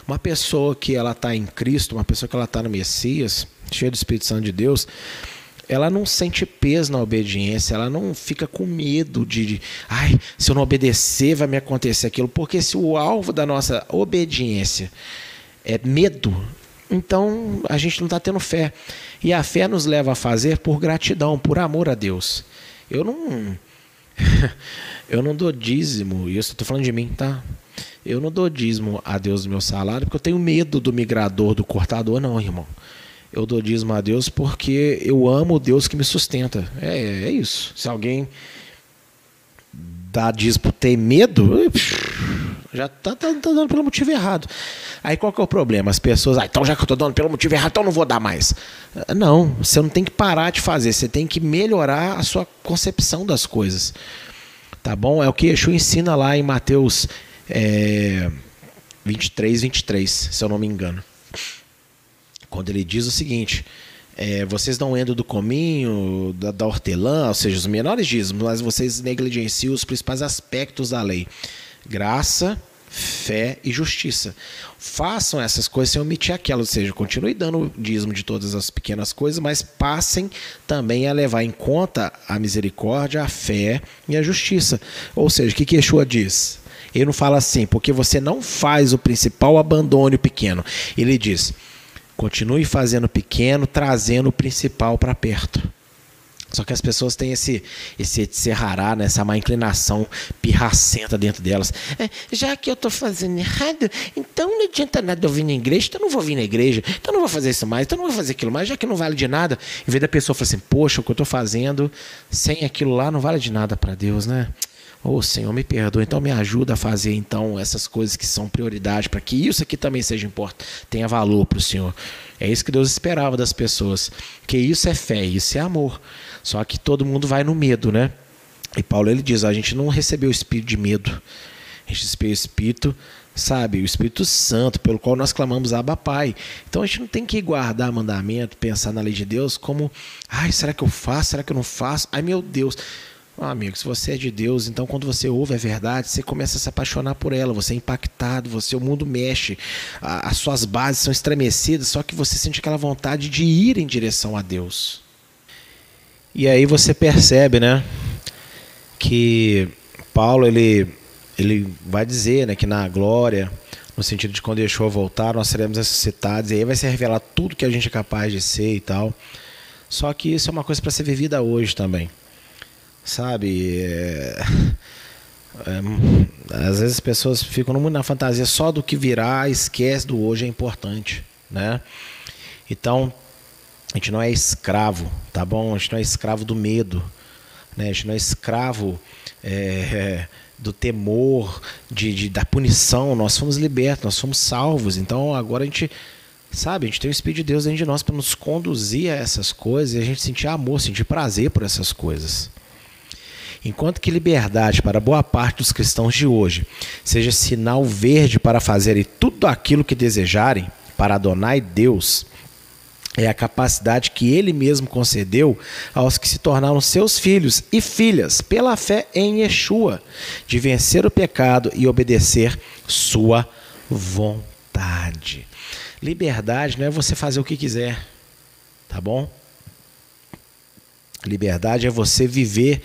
Speaker 1: uma pessoa que ela está em Cristo, uma pessoa que ela está no Messias, cheia do Espírito Santo de Deus, ela não sente peso na obediência, ela não fica com medo de, de, ai, se eu não obedecer vai me acontecer aquilo, porque se o alvo da nossa obediência é medo, então a gente não está tendo fé. E a fé nos leva a fazer por gratidão, por amor a Deus. Eu não. eu não dou dízimo, e eu estou falando de mim, tá? Eu não dou dízimo a Deus do meu salário porque eu tenho medo do migrador, do cortador, não, irmão eu dou dízimo a Deus porque eu amo o Deus que me sustenta. É, é isso. Se alguém dá dízimo ter medo, já está tá, tá dando pelo motivo errado. Aí qual que é o problema? As pessoas, ah, então já que eu estou dando pelo motivo errado, então não vou dar mais. Não, você não tem que parar de fazer, você tem que melhorar a sua concepção das coisas. Tá bom? É o que Yeshua ensina lá em Mateus é, 23, 23, se eu não me engano quando ele diz o seguinte: é, vocês não entram do cominho, da, da, hortelã, ou seja, os menores dízimos, mas vocês negligenciam os principais aspectos da lei: graça, fé e justiça. Façam essas coisas sem omitir aquelas, ou seja, continue dando o dízimo de todas as pequenas coisas, mas passem também a levar em conta a misericórdia, a fé e a justiça. Ou seja, o que, que Yeshua diz? Ele não fala assim, porque você não faz o principal, abandone o pequeno. Ele diz: continue fazendo pequeno, trazendo o principal para perto. Só que as pessoas têm esse esse serrará, né, essa má inclinação pirracenta dentro delas. É, já que eu estou fazendo errado, então não adianta nada eu vir na igreja, então não vou vir na igreja, então não vou fazer isso mais, então não vou fazer aquilo mais, já que não vale de nada. Em vez da pessoa falar assim, poxa, o que eu estou fazendo sem aquilo lá não vale de nada para Deus, né? Ô oh, Senhor, me perdoa, então me ajuda a fazer então essas coisas que são prioridade para que isso aqui também seja importante, tenha valor para o Senhor. É isso que Deus esperava das pessoas, que isso é fé, isso é amor. Só que todo mundo vai no medo, né? E Paulo ele diz: a gente não recebeu o espírito de medo, a gente recebeu o espírito, sabe, o Espírito Santo, pelo qual nós clamamos Abba Pai. Então a gente não tem que guardar mandamento, pensar na lei de Deus como, ai, será que eu faço? Será que eu não faço? Ai, meu Deus. Amigo, se você é de Deus, então quando você ouve a verdade, você começa a se apaixonar por ela, você é impactado, você o mundo mexe, a, as suas bases são estremecidas, só que você sente aquela vontade de ir em direção a Deus. E aí você percebe, né, que Paulo ele ele vai dizer, né, que na glória, no sentido de quando Yeshua voltar, nós seremos ressuscitados e aí vai se revelar tudo que a gente é capaz de ser e tal. Só que isso é uma coisa para ser vivida hoje também. Sabe? É... É... às vezes as pessoas ficam muito na fantasia só do que virá, esquece do hoje é importante, né? Então, a gente não é escravo, tá bom? A gente não é escravo do medo, né? A gente não é escravo é, do temor, de, de, da punição. Nós fomos libertos, nós fomos salvos. Então agora a gente, sabe, a gente tem o Espírito de Deus dentro de nós para nos conduzir a essas coisas e a gente sentir amor, sentir prazer por essas coisas. Enquanto que liberdade para boa parte dos cristãos de hoje seja sinal verde para fazerem tudo aquilo que desejarem para Adonai Deus, é a capacidade que ele mesmo concedeu aos que se tornaram seus filhos e filhas pela fé em Yeshua, de vencer o pecado e obedecer sua vontade. Liberdade não é você fazer o que quiser, tá bom? Liberdade é você viver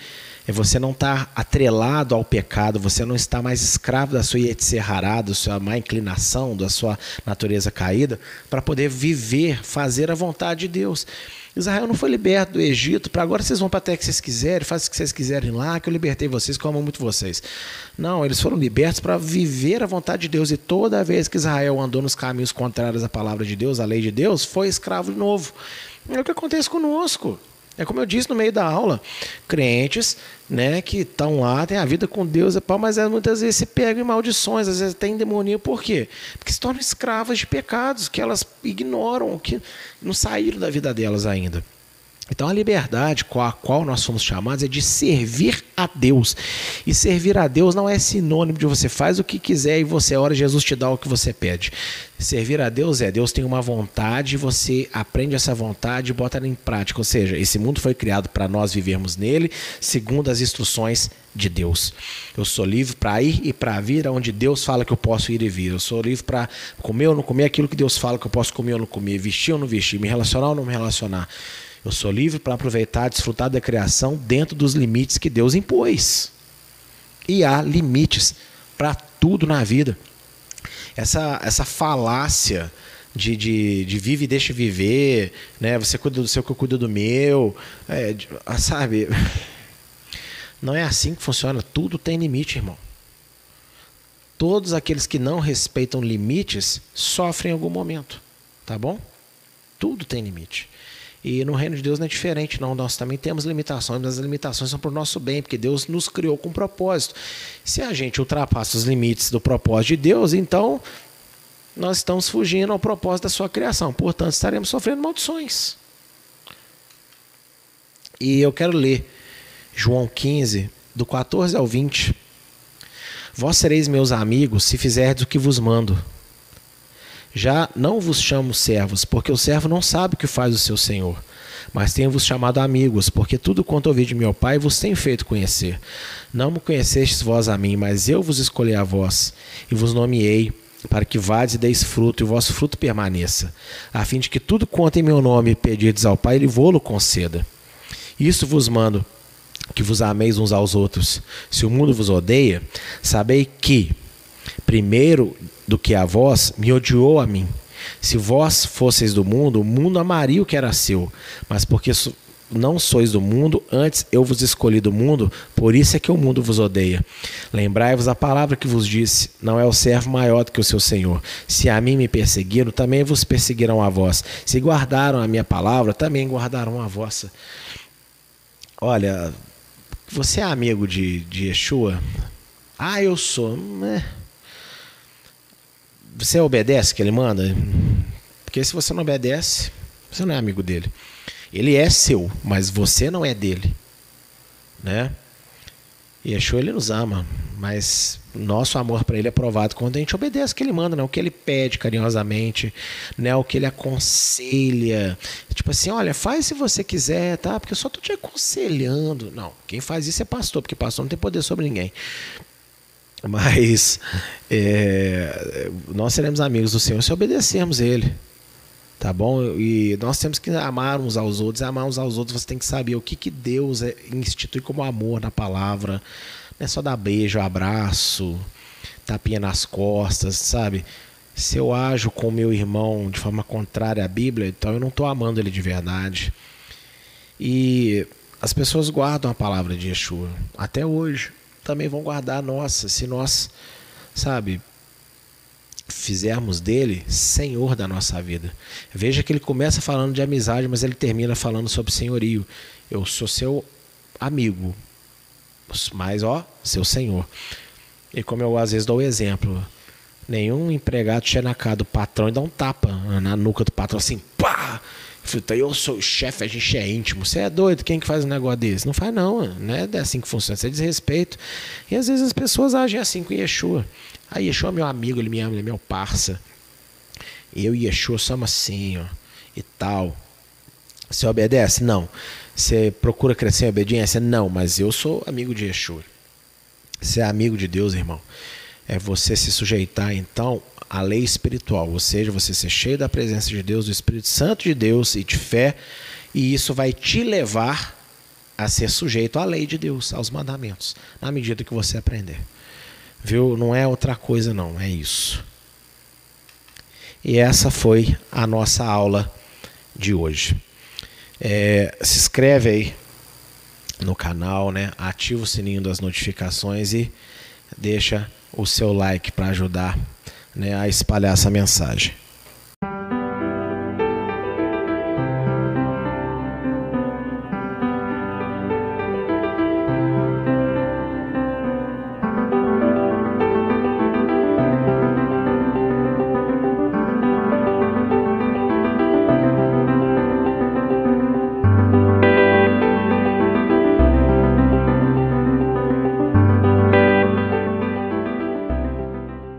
Speaker 1: é você não estar tá atrelado ao pecado, você não está mais escravo da sua Yetzirará, da sua má inclinação, da sua natureza caída, para poder viver, fazer a vontade de Deus. Israel não foi liberto do Egito para agora vocês vão para a terra que vocês quiserem, façam o que vocês quiserem lá, que eu libertei vocês, que eu amo muito vocês. Não, eles foram libertos para viver a vontade de Deus. E toda vez que Israel andou nos caminhos contrários à palavra de Deus, à lei de Deus, foi escravo de novo. É o que acontece conosco. É como eu disse no meio da aula, crentes, né, que estão lá, têm a vida com Deus, mas muitas vezes se pegam em maldições, às vezes tem demonia, por quê? Porque se tornam escravas de pecados que elas ignoram, que não saíram da vida delas ainda. Então a liberdade com a qual nós somos chamados é de servir a Deus. E servir a Deus não é sinônimo de você faz o que quiser e você ora Jesus te dá o que você pede. Servir a Deus é Deus tem uma vontade, você aprende essa vontade e bota ela em prática. Ou seja, esse mundo foi criado para nós vivermos nele, segundo as instruções de Deus. Eu sou livre para ir e para vir aonde Deus fala que eu posso ir e vir. Eu sou livre para comer ou não comer aquilo que Deus fala que eu posso comer ou não comer, vestir ou não vestir, me relacionar ou não me relacionar. Eu sou livre para aproveitar, desfrutar da criação dentro dos limites que Deus impôs. E há limites para tudo na vida. Essa, essa falácia de, de, de vive e deixa viver, né? você cuida do seu que eu cuido do meu, é, ah, sabe? Não é assim que funciona. Tudo tem limite, irmão. Todos aqueles que não respeitam limites sofrem em algum momento, tá bom? Tudo tem limite. E no reino de Deus não é diferente, não. Nós também temos limitações, mas as limitações são para o nosso bem, porque Deus nos criou com propósito. Se a gente ultrapassa os limites do propósito de Deus, então nós estamos fugindo ao propósito da sua criação. Portanto, estaremos sofrendo maldições. E eu quero ler João 15, do 14 ao 20. Vós sereis meus amigos se fizerdes o que vos mando. Já não vos chamo servos, porque o servo não sabe o que faz o seu senhor. Mas tenho-vos chamado amigos, porque tudo quanto ouvi de meu Pai vos tenho feito conhecer. Não me conhecestes vós a mim, mas eu vos escolhi a vós, e vos nomeei, para que vades e deis fruto, e o vosso fruto permaneça, a fim de que tudo quanto em meu nome pedirdes ao Pai, ele vô-lo conceda. Isso vos mando, que vos ameis uns aos outros. Se o mundo vos odeia, sabei que, primeiro do que a vós, me odiou a mim. Se vós fosseis do mundo, o mundo amaria o que era seu, mas porque não sois do mundo, antes eu vos escolhi do mundo, por isso é que o mundo vos odeia. Lembrai-vos a palavra que vos disse: não é o servo maior do que o seu senhor. Se a mim me perseguiram, também vos perseguirão a vós. Se guardaram a minha palavra, também guardarão a vossa. Olha, você é amigo de, de Yeshua? Ah, eu sou. É. Você obedece que ele manda? Porque se você não obedece, você não é amigo dele. Ele é seu, mas você não é dele. Né? E Yeshua ele nos ama, mas nosso amor para ele é provado quando a gente obedece o que ele manda, né? o que ele pede carinhosamente, né? o que ele aconselha. Tipo assim, olha, faz se você quiser, tá? Porque eu só tô te aconselhando. Não, quem faz isso é pastor, porque pastor não tem poder sobre ninguém. Mas é, nós seremos amigos do Senhor se obedecermos Ele. Tá bom? E nós temos que amar uns aos outros. Amar uns aos outros, você tem que saber o que, que Deus é, institui como amor na palavra. Não é só dar beijo, abraço, tapinha nas costas, sabe? Se eu ajo com meu irmão de forma contrária à Bíblia, então eu não estou amando ele de verdade. E as pessoas guardam a palavra de Yeshua até hoje também vão guardar a nossa, se nós, sabe, fizermos dele senhor da nossa vida. Veja que ele começa falando de amizade, mas ele termina falando sobre senhorio. Eu sou seu amigo, mas ó, seu senhor. E como eu às vezes dou o exemplo, nenhum empregado chega na casa do patrão e dá um tapa na nuca do patrão assim, pá! Eu sou o chefe, a gente é íntimo. Você é doido? Quem que faz um negócio desse? Não faz não, não é assim que funciona. Isso é desrespeito. E às vezes as pessoas agem assim com Yeshua. Ah, Yeshua é meu amigo, ele me ama, ele é meu parça. Eu e Yeshua somos assim, ó, e tal. Você obedece? Não. Você procura crescer em obediência? Não, mas eu sou amigo de Yeshua. Você é amigo de Deus, irmão. É você se sujeitar, então, a lei espiritual, ou seja, você ser cheio da presença de Deus, do Espírito Santo de Deus e de fé, e isso vai te levar a ser sujeito à lei de Deus, aos mandamentos, na medida que você aprender. Viu? Não é outra coisa não, é isso. E essa foi a nossa aula de hoje. É, se inscreve aí no canal, né? Ativa o sininho das notificações e deixa o seu like para ajudar né, a espalhar essa mensagem.